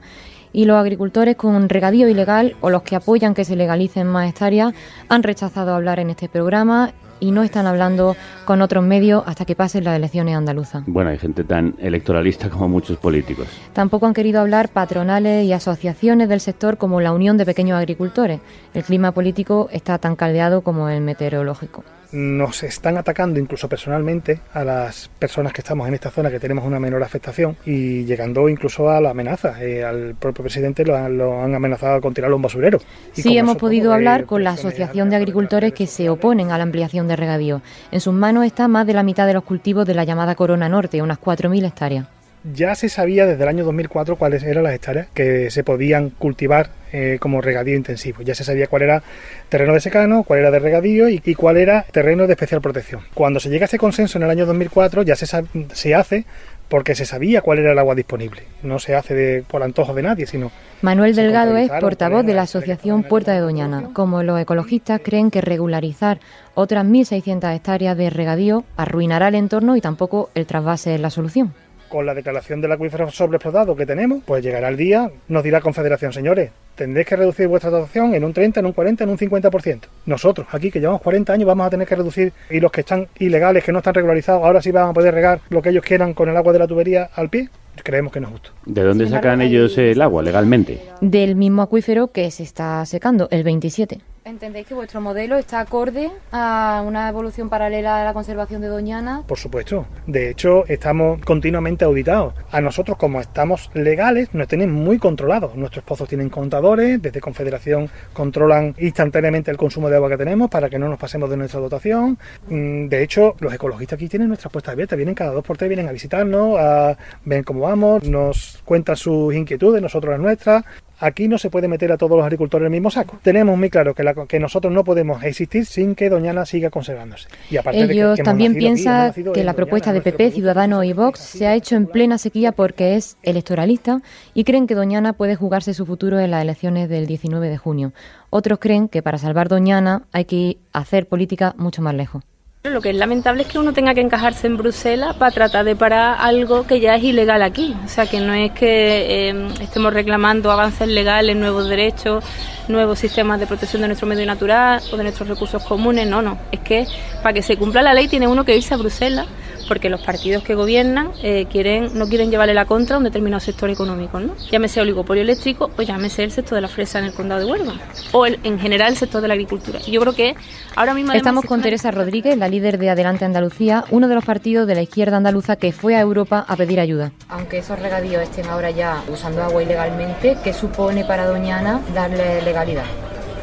y los agricultores con regadío ilegal o los que apoyan que se legalicen más hectáreas han rechazado hablar en este programa y no están hablando con otros medios hasta que pasen las elecciones andaluzas. Bueno, hay gente tan electoralista como muchos políticos. Tampoco han querido hablar patronales y asociaciones del sector como la Unión de Pequeños Agricultores. El clima político está tan caldeado como el meteorológico nos están atacando incluso personalmente a las personas que estamos en esta zona que tenemos una menor afectación y llegando incluso a la amenaza. Eh, al propio presidente lo han, lo han, amenazado con tirarlo a un basurero. Y sí, hemos podido hablar con la Asociación de Agricultores que se oponen a la ampliación de regadío. En sus manos está más de la mitad de los cultivos de la llamada Corona Norte, unas 4.000 hectáreas ya se sabía desde el año 2004 cuáles eran las hectáreas que se podían cultivar eh, como regadío intensivo. Ya se sabía cuál era terreno de secano, cuál era de regadío y, y, cuál era terreno de especial protección. Cuando se llega a ese consenso en el año 2004 ya se, se hace porque se sabía cuál era el agua disponible. No se hace de, por antojo de nadie, sino... Manuel Delgado es portavoz de la Asociación Puerta de Doñana. Como los ecologistas creen que regularizar otras 1.600 hectáreas de regadío arruinará el entorno y tampoco el trasvase es la solución con la declaración del acuífero sobreexplotado que tenemos, pues llegará el día, nos dirá Confederación, señores, tendréis que reducir vuestra dotación en un 30, en un 40, en un 50%. Nosotros, aquí que llevamos 40 años, vamos a tener que reducir y los que están ilegales, que no están regularizados, ahora sí van a poder regar lo que ellos quieran con el agua de la tubería al pie. Creemos que no es justo. ¿De dónde sacan ellos el agua legalmente? Del mismo acuífero que se está secando, el 27. ¿Entendéis que vuestro modelo está acorde a una evolución paralela a la conservación de Doñana? Por supuesto. De hecho, estamos continuamente auditados. A nosotros, como estamos legales, nos tienen muy controlados. Nuestros pozos tienen contadores, desde Confederación controlan instantáneamente el consumo de agua que tenemos para que no nos pasemos de nuestra dotación. Mm, de hecho, los ecologistas aquí tienen nuestras puestas abiertas. Vienen cada dos por tres, vienen a visitarnos, a ver cómo vamos, nos cuentan sus inquietudes, nosotros las nuestras. Aquí no se puede meter a todos los agricultores en el mismo saco. Tenemos muy claro que, la, que nosotros no podemos existir sin que Doñana siga conservándose. Y aparte Ellos de que, que también piensan que la propuesta de PP, Ciudadanos y Vox se ha hecho en plena sequía porque es electoralista y creen que Doñana puede jugarse su futuro en las elecciones del 19 de junio. Otros creen que para salvar Doñana hay que hacer política mucho más lejos. Lo que es lamentable es que uno tenga que encajarse en Bruselas para tratar de parar algo que ya es ilegal aquí. O sea, que no es que eh, estemos reclamando avances legales, nuevos derechos, nuevos sistemas de protección de nuestro medio natural o de nuestros recursos comunes. No, no. Es que para que se cumpla la ley tiene uno que irse a Bruselas porque los partidos que gobiernan eh, quieren no quieren llevarle la contra a un determinado sector económico, ¿no? Llámese oligopolio eléctrico o llámese el sector de la fresa en el condado de Huelva o el- en general el sector de la agricultura. Y Yo creo que ahora mismo Estamos con Teresa Rodríguez, la líder de Adelante Andalucía, uno de los partidos de la izquierda andaluza que fue a Europa a pedir ayuda. Aunque esos regadíos estén ahora ya usando agua ilegalmente, ¿qué supone para Doñana darle legalidad?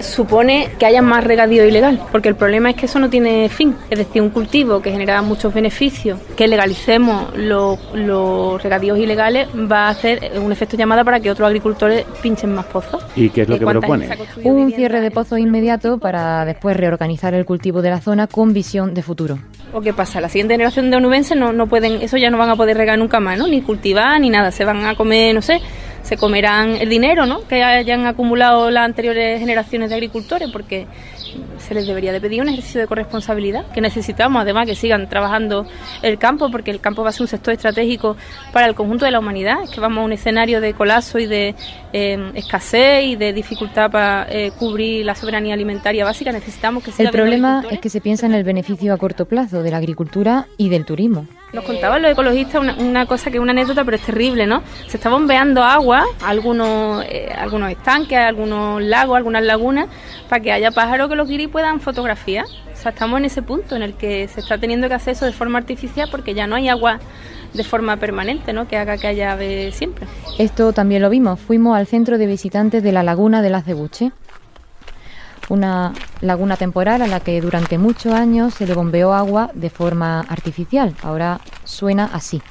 Supone que haya más regadío ilegal, porque el problema es que eso no tiene fin. Es decir, un cultivo que genera muchos beneficios, que legalicemos los, los regadíos ilegales, va a hacer un efecto llamada para que otros agricultores pinchen más pozos. ¿Y qué es lo ¿Y que propone? Un cierre de pozos inmediato para después reorganizar el cultivo de la zona con visión de futuro. ¿O qué pasa? La siguiente generación de onubenses no, no pueden, eso ya no van a poder regar nunca más, ¿no? Ni cultivar, ni nada. Se van a comer, no sé, se comerán el dinero, ¿no? Que hayan acumulado las anteriores generaciones de agricultores, porque se les debería de pedir un ejercicio de corresponsabilidad, que necesitamos además que sigan trabajando el campo, porque el campo va a ser un sector estratégico para el conjunto de la humanidad. Es que vamos a un escenario de colapso y de eh, escasez y de dificultad para eh, cubrir la soberanía alimentaria básica. Necesitamos que siga El problema es que se piensa en el beneficio a corto plazo de la agricultura y del turismo. Nos contaban los ecologistas una, una cosa que es una anécdota, pero es terrible, ¿no? Se está bombeando agua a algunos, eh, algunos estanques, a algunos lagos, algunas lagunas, para que haya pájaros que los guiris puedan fotografiar. O sea, estamos en ese punto en el que se está teniendo que hacer eso de forma artificial porque ya no hay agua de forma permanente, ¿no? Que haga que haya ave siempre. Esto también lo vimos. Fuimos al centro de visitantes de la laguna de las Cebuche, una laguna temporal a la que durante muchos años se le bombeó agua de forma artificial. Ahora suena así.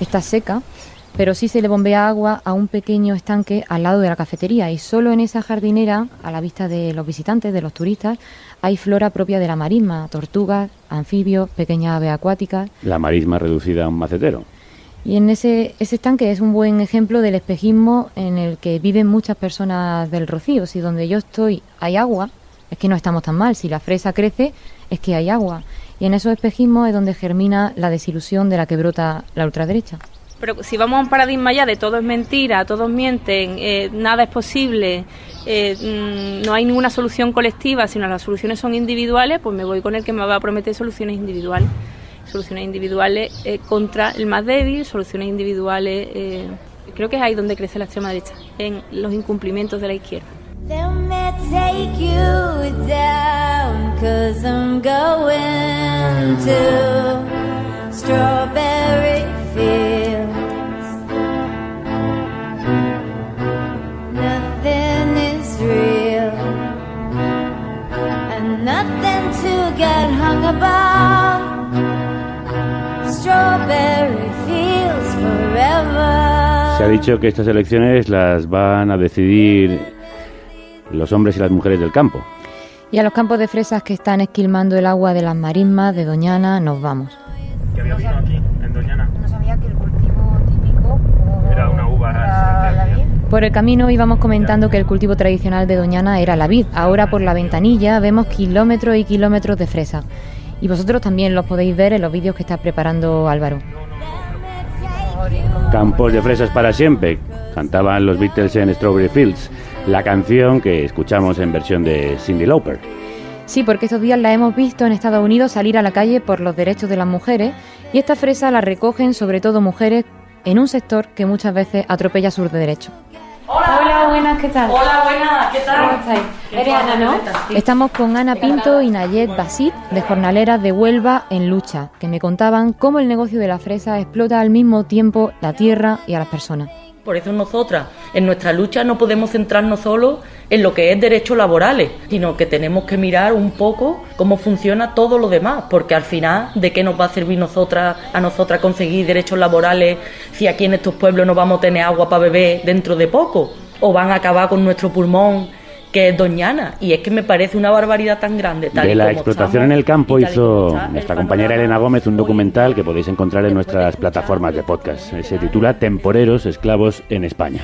Está seca, pero sí se le bombea agua a un pequeño estanque al lado de la cafetería y solo en esa jardinera, a la vista de los visitantes, de los turistas, hay flora propia de la marisma, tortugas, anfibios, pequeñas aves acuáticas. La marisma reducida a un macetero. Y en ese, ese estanque es un buen ejemplo del espejismo en el que viven muchas personas del Rocío. Si donde yo estoy hay agua, es que no estamos tan mal. Si la fresa crece, es que hay agua. Y en esos espejismos es donde germina la desilusión de la que brota la ultraderecha. Pero si vamos a un paradigma ya de todo es mentira, todos mienten, eh, nada es posible, eh, mm, no hay ninguna solución colectiva, sino las soluciones son individuales, pues me voy con el que me va a prometer soluciones individuales. Soluciones individuales eh, contra el más débil, soluciones individuales. eh, creo que es ahí donde crece la extrema derecha, en los incumplimientos de la izquierda. Take you down, cause I'm going to Strawberry Fields. Nothing is real, and nothing to get hung about. Strawberry Fields forever. Se ha dicho que estas elecciones las van a decidir los hombres y las mujeres del campo. Y a los campos de fresas que están esquilmando el agua de las marismas de Doñana nos vamos. que había vino aquí, en Doñana. No sabía que el cultivo típico Era una uva resistente. Por el camino íbamos comentando que el cultivo tradicional de Doñana era la vid. Ahora por la ventanilla vemos kilómetros y kilómetros de fresa. Y vosotros también los podéis ver en los vídeos que está preparando Álvaro. Campos de fresas para siempre, cantaban los Beatles en Strawberry Fields, la canción que escuchamos en versión de Cindy Lauper. Sí, porque estos días la hemos visto en Estados Unidos salir a la calle por los derechos de las mujeres y esta fresa la recogen sobre todo mujeres en un sector que muchas veces atropella sus derechos. Hola, buenas, ¿qué tal? Hola, buenas, ¿qué tal? ¿Cómo estáis? Eres Ana, ¿no? Estamos con Ana Pinto y Nayet Basit, de jornaleras de Huelva en lucha, que me contaban cómo el negocio de la fresa explota al mismo tiempo la tierra y a las personas. Por eso nosotras, en nuestra lucha no podemos centrarnos solo en lo que es derechos laborales, sino que tenemos que mirar un poco cómo funciona todo lo demás, porque al final, ¿de qué nos va a servir nosotras, a nosotras conseguir derechos laborales si aquí en estos pueblos no vamos a tener agua para beber dentro de poco? ¿O van a acabar con nuestro pulmón, que es Doñana? Y es que me parece una barbaridad tan grande. Tal De y la como explotación estamos, en el campo hizo está nuestra compañera Elena Gómez un documental que podéis encontrar en nuestras plataformas de podcast. Se titula Temporeros Esclavos en España.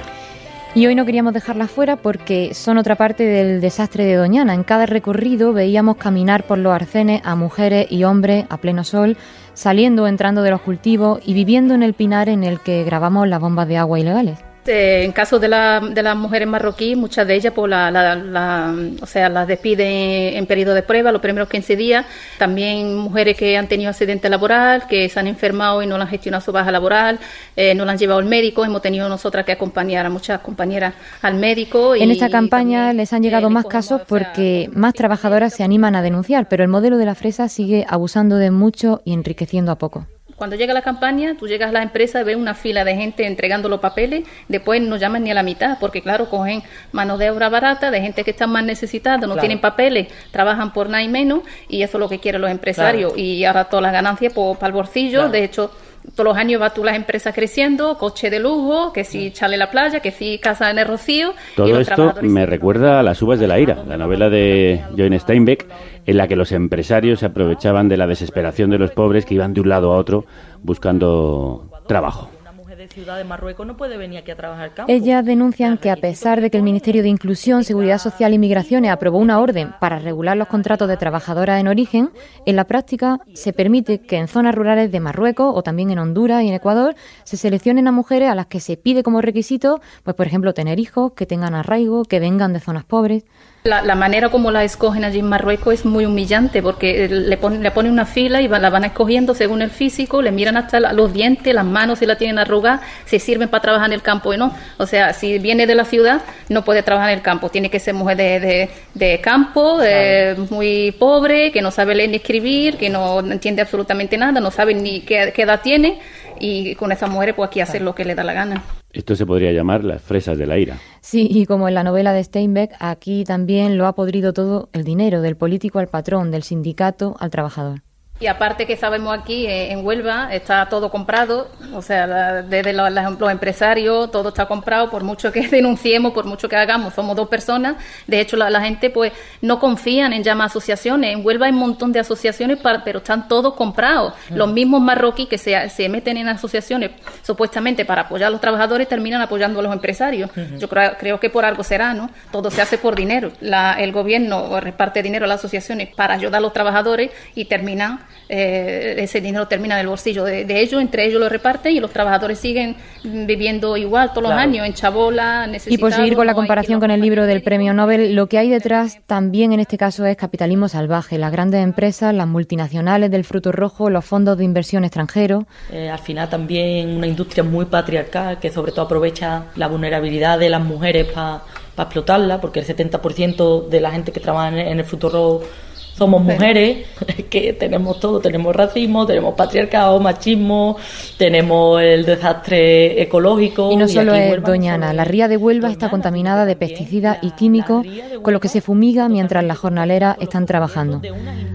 Y hoy no queríamos dejarlas fuera porque son otra parte del desastre de Doñana. En cada recorrido veíamos caminar por los arcenes a mujeres y hombres a pleno sol, saliendo o entrando de los cultivos y viviendo en el pinar en el que grabamos las bombas de agua ilegales. Eh, en caso de, la, de las mujeres marroquíes, muchas de ellas pues, la, la- la- o sea, las despiden en periodo de prueba, los primeros 15 días. También mujeres que han tenido accidente laboral, que se han enfermado y no han gestionado su baja laboral, eh, no la han llevado al médico. Hemos tenido nosotras que acompañar a muchas compañeras al médico. En esta campaña les han llegado más casos porque más trabajadoras se animan a denunciar, pero el modelo de la fresa sigue abusando de mucho y enriqueciendo a poco. Cuando llega la campaña, tú llegas a la empresa, ves una fila de gente entregando los papeles, después no llaman ni a la mitad, porque claro, cogen mano de obra barata de gente que está más necesitada, no Claro. tienen papeles, trabajan por nada y menos, y eso es lo que quieren los empresarios. Claro. Y ahora todas las ganancias pues, para el bolsillo, Claro. de hecho, todos los años vas tú las empresas creciendo, coche de lujo, que si chale la playa, que si casa en el rocío, y Todo los esto me recuerda a Las uvas de la ira, la novela de Joan Steinbeck, en la que los empresarios se aprovechaban de la desesperación de los pobres que iban de un lado a otro buscando trabajo. Ciudad de Marruecos no puede venir aquí a trabajar campo. Ellas denuncian que a pesar de que el Ministerio de Inclusión, Seguridad Social y Migraciones aprobó una orden para regular los contratos de trabajadoras en origen, en la práctica se permite que en zonas rurales de Marruecos o también en Honduras y en Ecuador se seleccionen a mujeres a las que se pide como requisito, pues por ejemplo, tener hijos, que tengan arraigo, que vengan de zonas pobres. La, la manera como la escogen allí en Marruecos es muy humillante porque le ponen le ponen una fila y va- la van escogiendo según el físico, le miran hasta la- los dientes, las manos si la tienen arrugadas, si sirven para trabajar en el campo y no. O sea, si viene de la ciudad no puede trabajar en el campo, tiene que ser mujer de, de- de campo, eh, muy pobre, que no sabe leer ni escribir, que no entiende absolutamente nada, no sabe ni qué, qué edad tiene y con esas mujeres pues aquí hacer lo que le da la gana. Esto se podría llamar las fresas de la ira. Sí, y como en la novela de Steinbeck, aquí también lo ha podrido todo el dinero, del político al patrón, del sindicato al trabajador. Y aparte que sabemos aquí eh, en Huelva está todo comprado, o sea, desde los, empresarios todo está comprado, por mucho que [laughs] denunciemos, por mucho que hagamos, somos dos personas. De hecho, la, la gente pues no confían en llamar a asociaciones. En Huelva hay un montón de asociaciones, para- pero están todos comprados. Los mismos marroquíes que se, se meten en asociaciones supuestamente para apoyar a los trabajadores terminan apoyando a los empresarios. Yo creo, creo que por algo será, ¿no? Todo se hace por dinero. La- el gobierno reparte dinero a las asociaciones para ayudar a los trabajadores y terminan, eh, ese dinero termina en el bolsillo de, de ellos, entre ellos lo reparten y los trabajadores siguen viviendo igual todos los años, en chabola, Y por seguir con la no comparación con el libro del premio Nobel, lo que hay detrás también en este caso es capitalismo salvaje. Las grandes empresas, las multinacionales del fruto rojo, los fondos de inversión extranjeros. Eh, al final también una industria muy patriarcal que sobre todo aprovecha la vulnerabilidad de las mujeres para explotarla, porque el 70% de la gente que trabaja en el fruto rojo somos mujeres, [laughs] que tenemos todo, tenemos racismo, tenemos patriarcado, machismo, tenemos el desastre ecológico. Y no solo en es Doñana, la ría de Huelva está contaminada de pesticidas y químicos con los que se fumiga mientras las jornaleras están trabajando.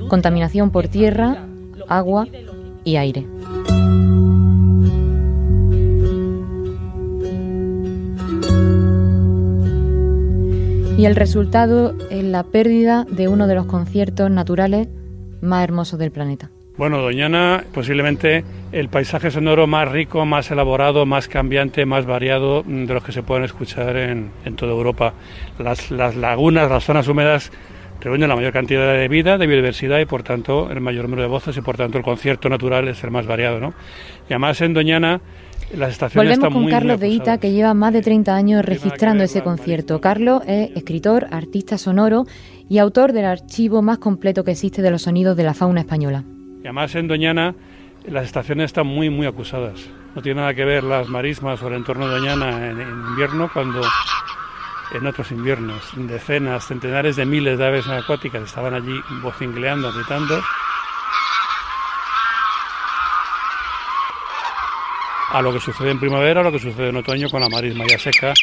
Contaminación por tierra, agua y aire. Y el resultado es la pérdida de uno de los conciertos naturales más hermosos del planeta. Bueno, Doñana, posiblemente el paisaje sonoro más rico, más elaborado, más cambiante, más variado de los que se pueden escuchar en, en toda Europa. Las, las lagunas, las zonas húmedas reúnen la mayor cantidad de vida, de biodiversidad y por tanto el mayor número de voces y por tanto el concierto natural es el más variado. ¿no? Y además en Doñana las estaciones Volvemos con muy, Carlos muy de Ita, que lleva más de 30 años registrando ese concierto. Carlos es escritor, artista sonoro y autor del archivo más completo que existe de los sonidos de la fauna española. Y además en Doñana las estaciones están muy, muy acusadas. No tiene nada que ver las marismas o el entorno de Doñana en, en invierno cuando en otros inviernos decenas, centenares de miles de aves acuáticas estaban allí vocingleando, gritando. A lo que sucede en primavera, a lo que sucede en otoño con la marisma ya seca.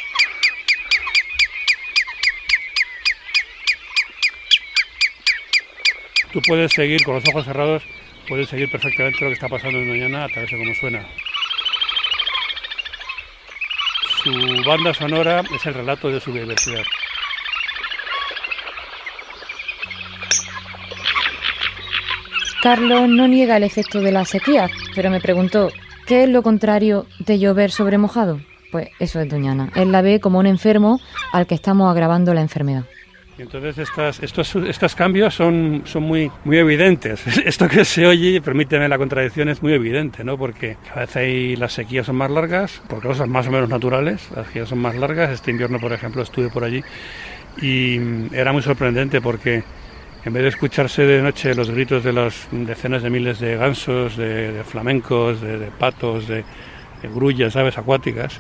Tú puedes seguir con los ojos cerrados, puedes seguir perfectamente lo que está pasando en Doñana a través de cómo suena. Su banda sonora es el relato de su biodiversidad. Carlos no niega el efecto de la sequía, pero me preguntó, ¿qué es lo contrario de llover sobre mojado? Pues eso es Doñana. Él la ve como un enfermo al que estamos agravando la enfermedad. Entonces estas, estos, estos cambios son, son muy, muy evidentes. [laughs] Esto que se oye, permíteme la contradicción, es muy evidente, ¿no? Porque a veces hay, las sequías son más largas, por cosas más o menos naturales, las sequías son más largas. Este invierno, por ejemplo, estuve por allí y era muy sorprendente porque en vez de escucharse de noche los gritos de las decenas de miles de gansos, de, flamencos, de, patos, de, de grullas, aves acuáticas,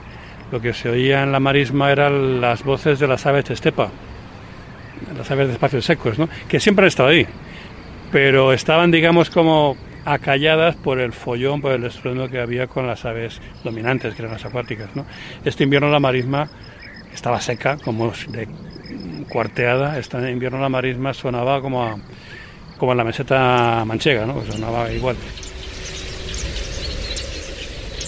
lo que se oía en la marisma eran las voces de las aves de estepa las aves de espacios secos, ¿no? que siempre han estado ahí, pero estaban, digamos, como acalladas por el follón, por el estruendo que había con las aves dominantes, que eran las acuáticas. Este invierno la marisma estaba seca, como de cuarteada, este invierno la marisma sonaba como, a, como en la meseta manchega, ¿no? sonaba igual.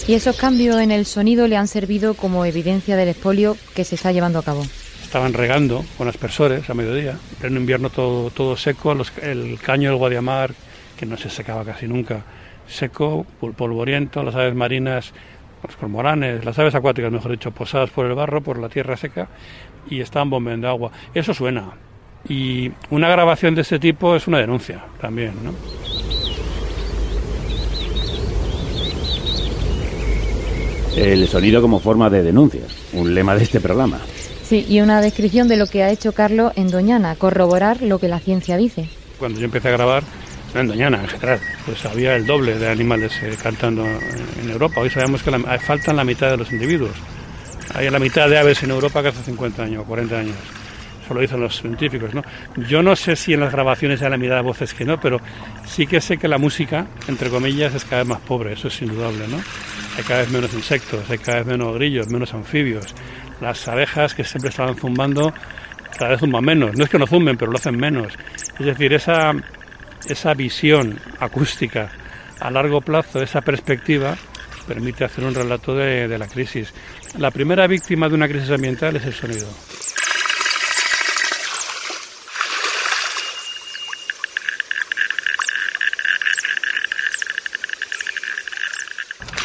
Y esos cambios en el sonido le han servido como evidencia del expolio que se está llevando a cabo estaban regando con aspersores a mediodía. En invierno todo, todo seco, los, el caño del Guadiamar, que no se secaba casi nunca, seco, polvoriento, las aves marinas, los cormoranes, las aves acuáticas, mejor dicho, posadas por el barro, por la tierra seca, y estaban bombeando agua. Eso suena. Y una grabación de este tipo es una denuncia también, ¿no? El sonido como forma de denuncia, un lema de este programa. Sí, y una descripción de lo que ha hecho Carlos en Doñana, corroborar lo que la ciencia dice. Cuando yo empecé a grabar, en Doñana en general, pues había el doble de animales eh, cantando en Europa. Hoy sabemos que la, faltan la mitad de los individuos. Hay la mitad de aves en Europa que hace 50 años o 40 años. Eso lo dicen los científicos, ¿no? Yo no sé si en las grabaciones hay la mitad de voces que no, pero sí que sé que la música, entre comillas, es cada vez más pobre, eso es indudable, ¿no? Hay cada vez menos insectos, hay cada vez menos grillos, menos anfibios, las abejas que siempre estaban zumbando cada vez zumban menos. No es que no zumben, pero lo hacen menos. Es decir, esa, esa visión acústica a largo plazo, esa perspectiva, permite hacer un relato de, de la crisis. La primera víctima de una crisis ambiental es el sonido.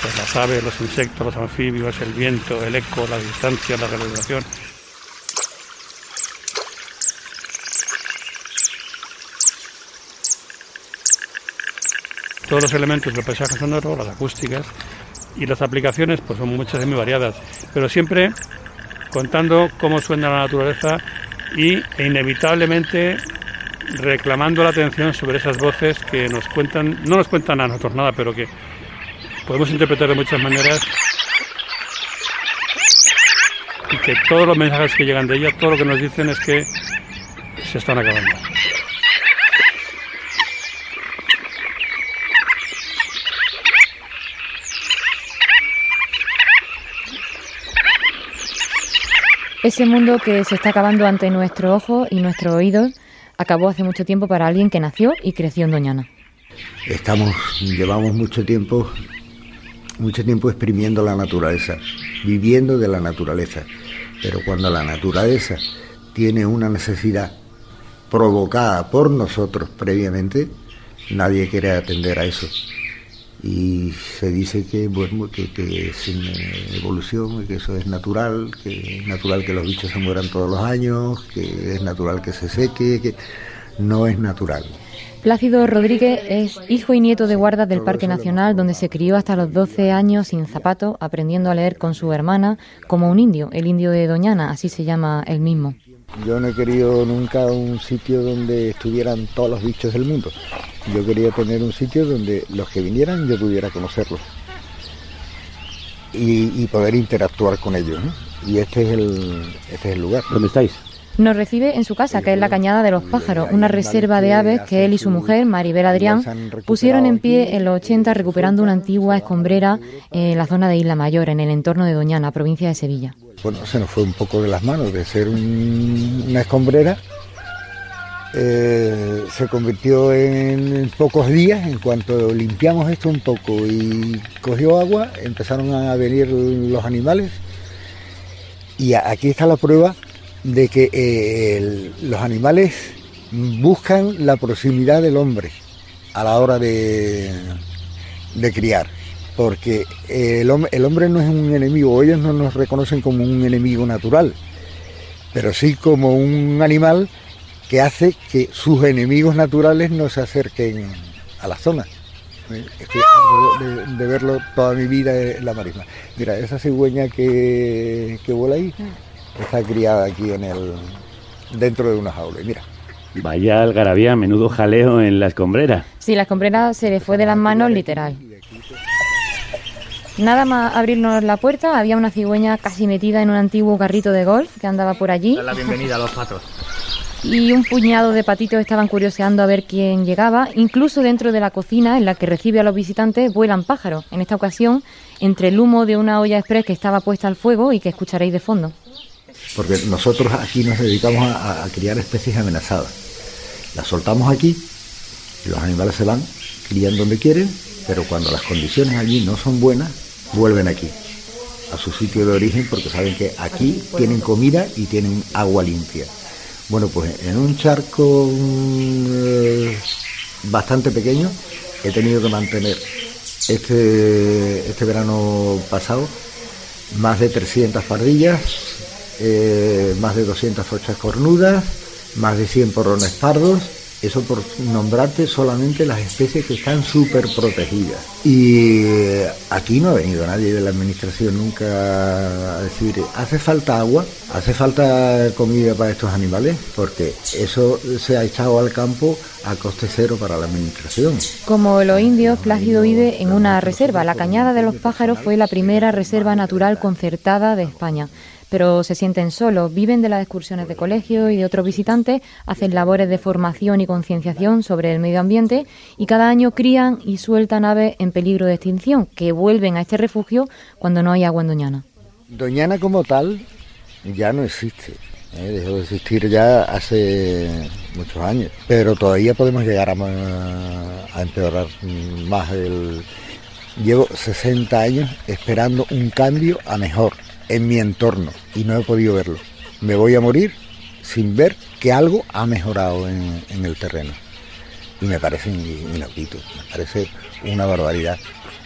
Pues las aves, los insectos, los anfibios, el viento, el eco, la distancia, la reverberación. Todos los elementos del paisaje sonoro, las acústicas y las aplicaciones pues son muchas y muy variadas, pero siempre contando cómo suena la naturaleza y e inevitablemente reclamando la atención sobre esas voces que nos cuentan, no nos cuentan a nosotros nada, pero que podemos interpretar de muchas maneras y que todos los mensajes que llegan de ella, todo lo que nos dicen es que se están acabando. Ese mundo que se está acabando ante nuestros ojos y nuestros oídos acabó hace mucho tiempo para alguien que nació y creció en Doñana. Estamos, llevamos mucho tiempo, mucho tiempo exprimiendo la naturaleza, viviendo de la naturaleza. Pero cuando la naturaleza tiene una necesidad provocada por nosotros previamente, nadie quiere atender a eso. Y se dice que, bueno, que, que es una evolución, que eso es natural, que es natural que los bichos se mueran todos los años, que es natural que se seque, que no es natural. Plácido Rodríguez es hijo y nieto de guardas del Parque Nacional, donde se crió hasta los 12 años sin zapatos, aprendiendo a leer con su hermana como un indio, el indio de Doñana, así se llama él mismo. Yo no he querido nunca un sitio donde estuvieran todos los bichos del mundo. Yo quería tener un sitio donde los que vinieran yo pudiera conocerlos y, y poder interactuar con ellos. ¿no? Y este es el, este es el lugar. ¿Dónde estáis? Nos recibe en su casa, que es la Cañada de los Pájaros, una reserva de aves que él y su mujer, Maribel Adrián, pusieron en pie en los 80 recuperando una antigua escombrera en la zona de Isla Mayor, en el entorno de Doñana, provincia de Sevilla. Bueno, se nos fue un poco de las manos de ser un, una escombrera. Eh, se convirtió en pocos días, en cuanto limpiamos esto un poco y cogió agua, empezaron a venir los animales y aquí está la prueba de que eh, los animales buscan la proximidad del hombre a la hora de, de criar. porque el, el hombre no es un enemigo, ellos no nos reconocen como un enemigo natural, pero sí como un animal que hace que sus enemigos naturales no se acerquen a la zona. Eh, Es que harto de, de verlo toda mi vida en la marisma. Mira, esa cigüeña que, que vuela ahí está criada aquí en el dentro de una jaula. Y Mira, Vaya algarabía, menudo jaleo en la escombrera. Sí, la escombrera se le fue de las manos literal. Nada más abrirnos la puerta, había una cigüeña casi metida en un antiguo carrito de golf que andaba por allí. La bienvenida a los patos. Y un puñado de patitos estaban curioseando a ver quién llegaba. Incluso dentro de la cocina en la que recibe a los visitantes vuelan pájaros. En esta ocasión, entre el humo de una olla express que estaba puesta al fuego y que escucharéis de fondo. porque nosotros aquí nos dedicamos a, criar especies amenazadas. Las soltamos aquí los animales se van, crían donde quieren, pero cuando las condiciones allí no son buenas, vuelven aquí, a su sitio de origen, porque saben que aquí tienen comida y tienen agua limpia. Bueno, pues en un charco eh, bastante pequeño he tenido que mantener este, este verano pasado más de 300 pardillas, eh, más de 200 frochas cornudas, más de 100 porrones pardos, eso por nombrarte solamente las especies que están súper protegidas. Y eh, aquí no ha venido nadie de la administración nunca a decir, hace falta agua, hace falta comida para estos animales, porque eso se ha echado al campo a coste cero para la administración. Como los indios, Plácido vive en una reserva. La Cañada de los Pájaros fue la primera reserva natural concertada de España. Pero se sienten solos, viven de las excursiones de colegio y de otros visitantes, hacen labores de formación y concienciación sobre el medio ambiente y cada año crían y sueltan aves en peligro de extinción que vuelven a este refugio cuando no hay agua en Doñana. Doñana como tal ya no existe. ¿eh? Dejó de existir ya hace muchos años. Pero todavía podemos llegar a, a empeorar más. El... Llevo 60 años esperando un cambio a mejor en mi entorno y no he podido verlo. Me voy a morir sin ver que algo ha mejorado en, el terreno. Y me parece in- inaudito, me parece una barbaridad.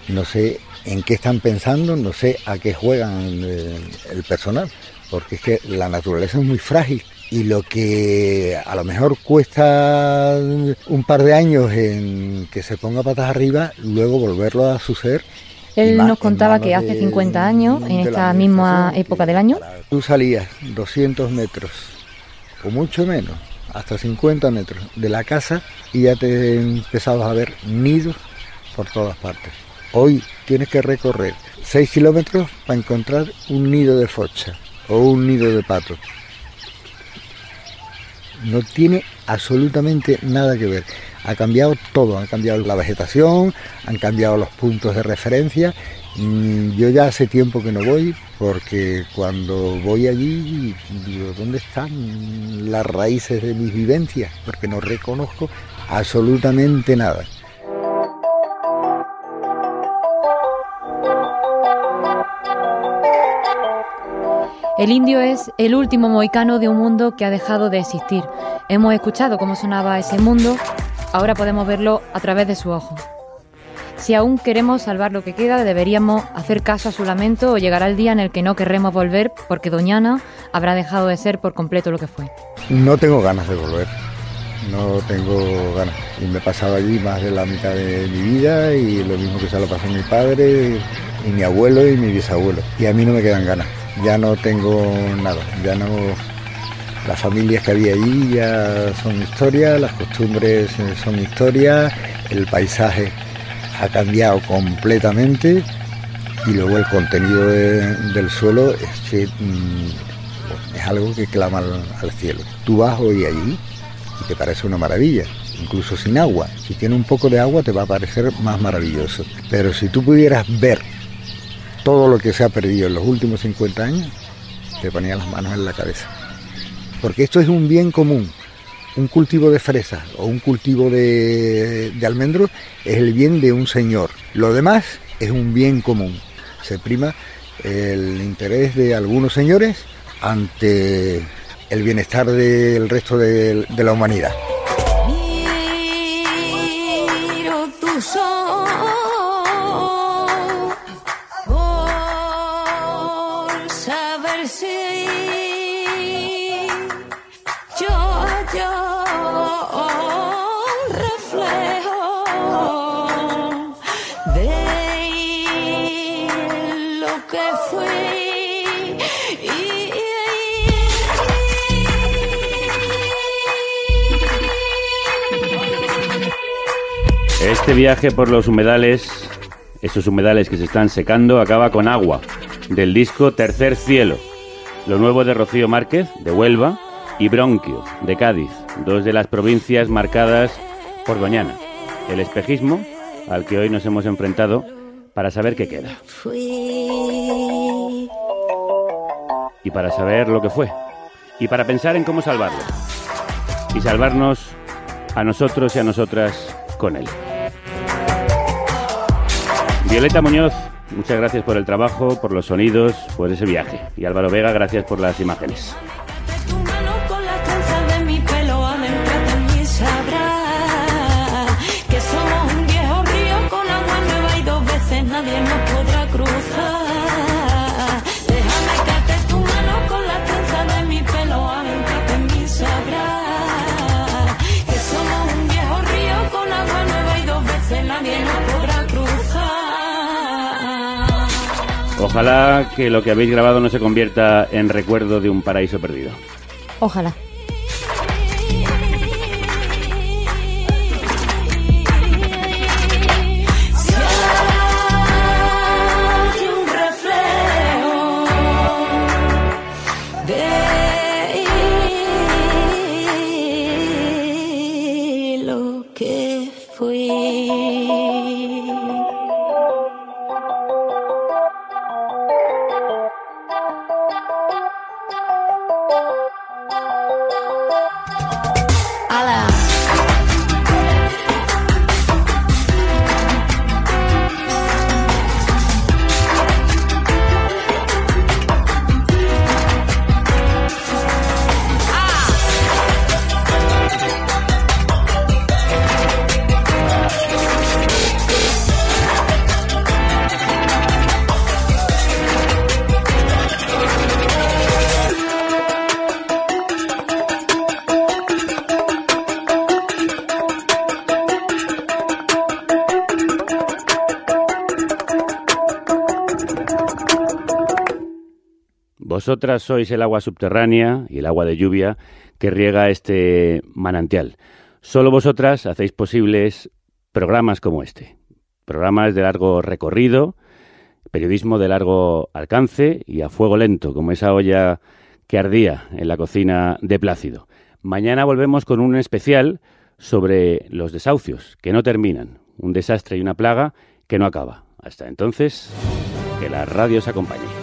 No sé en qué están pensando, no sé a qué juegan eh, el personal, porque es que la naturaleza es muy frágil y lo que a lo mejor cuesta un par de años en que se ponga patas arriba, luego volverlo a suceder. Él nos contaba que hace de- 50 años, en esta misma época del año, Tú salías 200 metros, o mucho menos, hasta 50 metros de la casa y ya te empezabas a ver nidos por todas partes. Hoy tienes que recorrer 6 kilómetros para encontrar un nido de focha o un nido de pato. No tiene absolutamente nada que ver. Ha cambiado todo, ha cambiado la vegetación, han cambiado los puntos de referencia. Mm, Yo ya hace tiempo que no voy porque cuando voy allí digo, ¿dónde están las raíces de mis vivencias? Porque no reconozco absolutamente nada. El indio es el último mohicano de un mundo que ha dejado de existir. Hemos escuchado cómo sonaba ese mundo, ahora podemos verlo a través de su ojo. Si aún queremos salvar lo que queda, deberíamos hacer caso a su lamento o llegará el día en el que no querremos volver porque Doñana habrá dejado de ser por completo lo que fue. No tengo ganas de volver, no tengo ganas. Y me he pasado allí más de la mitad de mi vida y lo mismo que se lo pasó mi padre y mi abuelo y mi bisabuelo. Y a mí no me quedan ganas, ya no tengo nada, ya no... Las familias que había allí ya son historia, las costumbres eh, son historia, el paisaje ha cambiado completamente y luego el contenido de- del suelo es mm, es algo que clama al, al cielo. Tú vas hoy allí y te parece una maravilla, incluso sin agua. Si tiene un poco de agua te va a parecer más maravilloso. Pero si tú pudieras ver todo lo que se ha perdido en los últimos 50 años, te ponías las manos en la cabeza. Porque esto es un bien común. Un cultivo de fresas o un cultivo de, almendros es el bien de un señor. Lo demás es un bien común. Se prima el interés de algunos señores ante el bienestar del resto de la humanidad. Este viaje por los humedales, esos humedales que se están secando, acaba con agua, del disco Tercer Cielo, lo nuevo de Rocío Márquez, de Huelva, y Bronquio, de Cádiz, dos de las provincias marcadas por Doñana. El espejismo al que hoy nos hemos enfrentado para saber qué queda. Y para saber lo que fue. Y para pensar en cómo salvarlo. Y salvarnos a nosotros y a nosotras con él. Violeta Muñoz, muchas gracias por el trabajo, por los sonidos, por ese viaje. Y Álvaro Vega, gracias por las imágenes. Ojalá que lo que habéis grabado no se convierta en recuerdo de un paraíso perdido. Ojalá. Sois el agua subterránea y el agua de lluvia que riega este manantial. Solo vosotras hacéis posibles programas como este. Programas de largo recorrido, periodismo de largo alcance y a fuego lento, como esa olla que ardía en la cocina de Plácido. Mañana volvemos con un especial sobre los desahucios, que no terminan. Un desastre y una plaga que no acaba. Hasta entonces, que la radio os acompañe.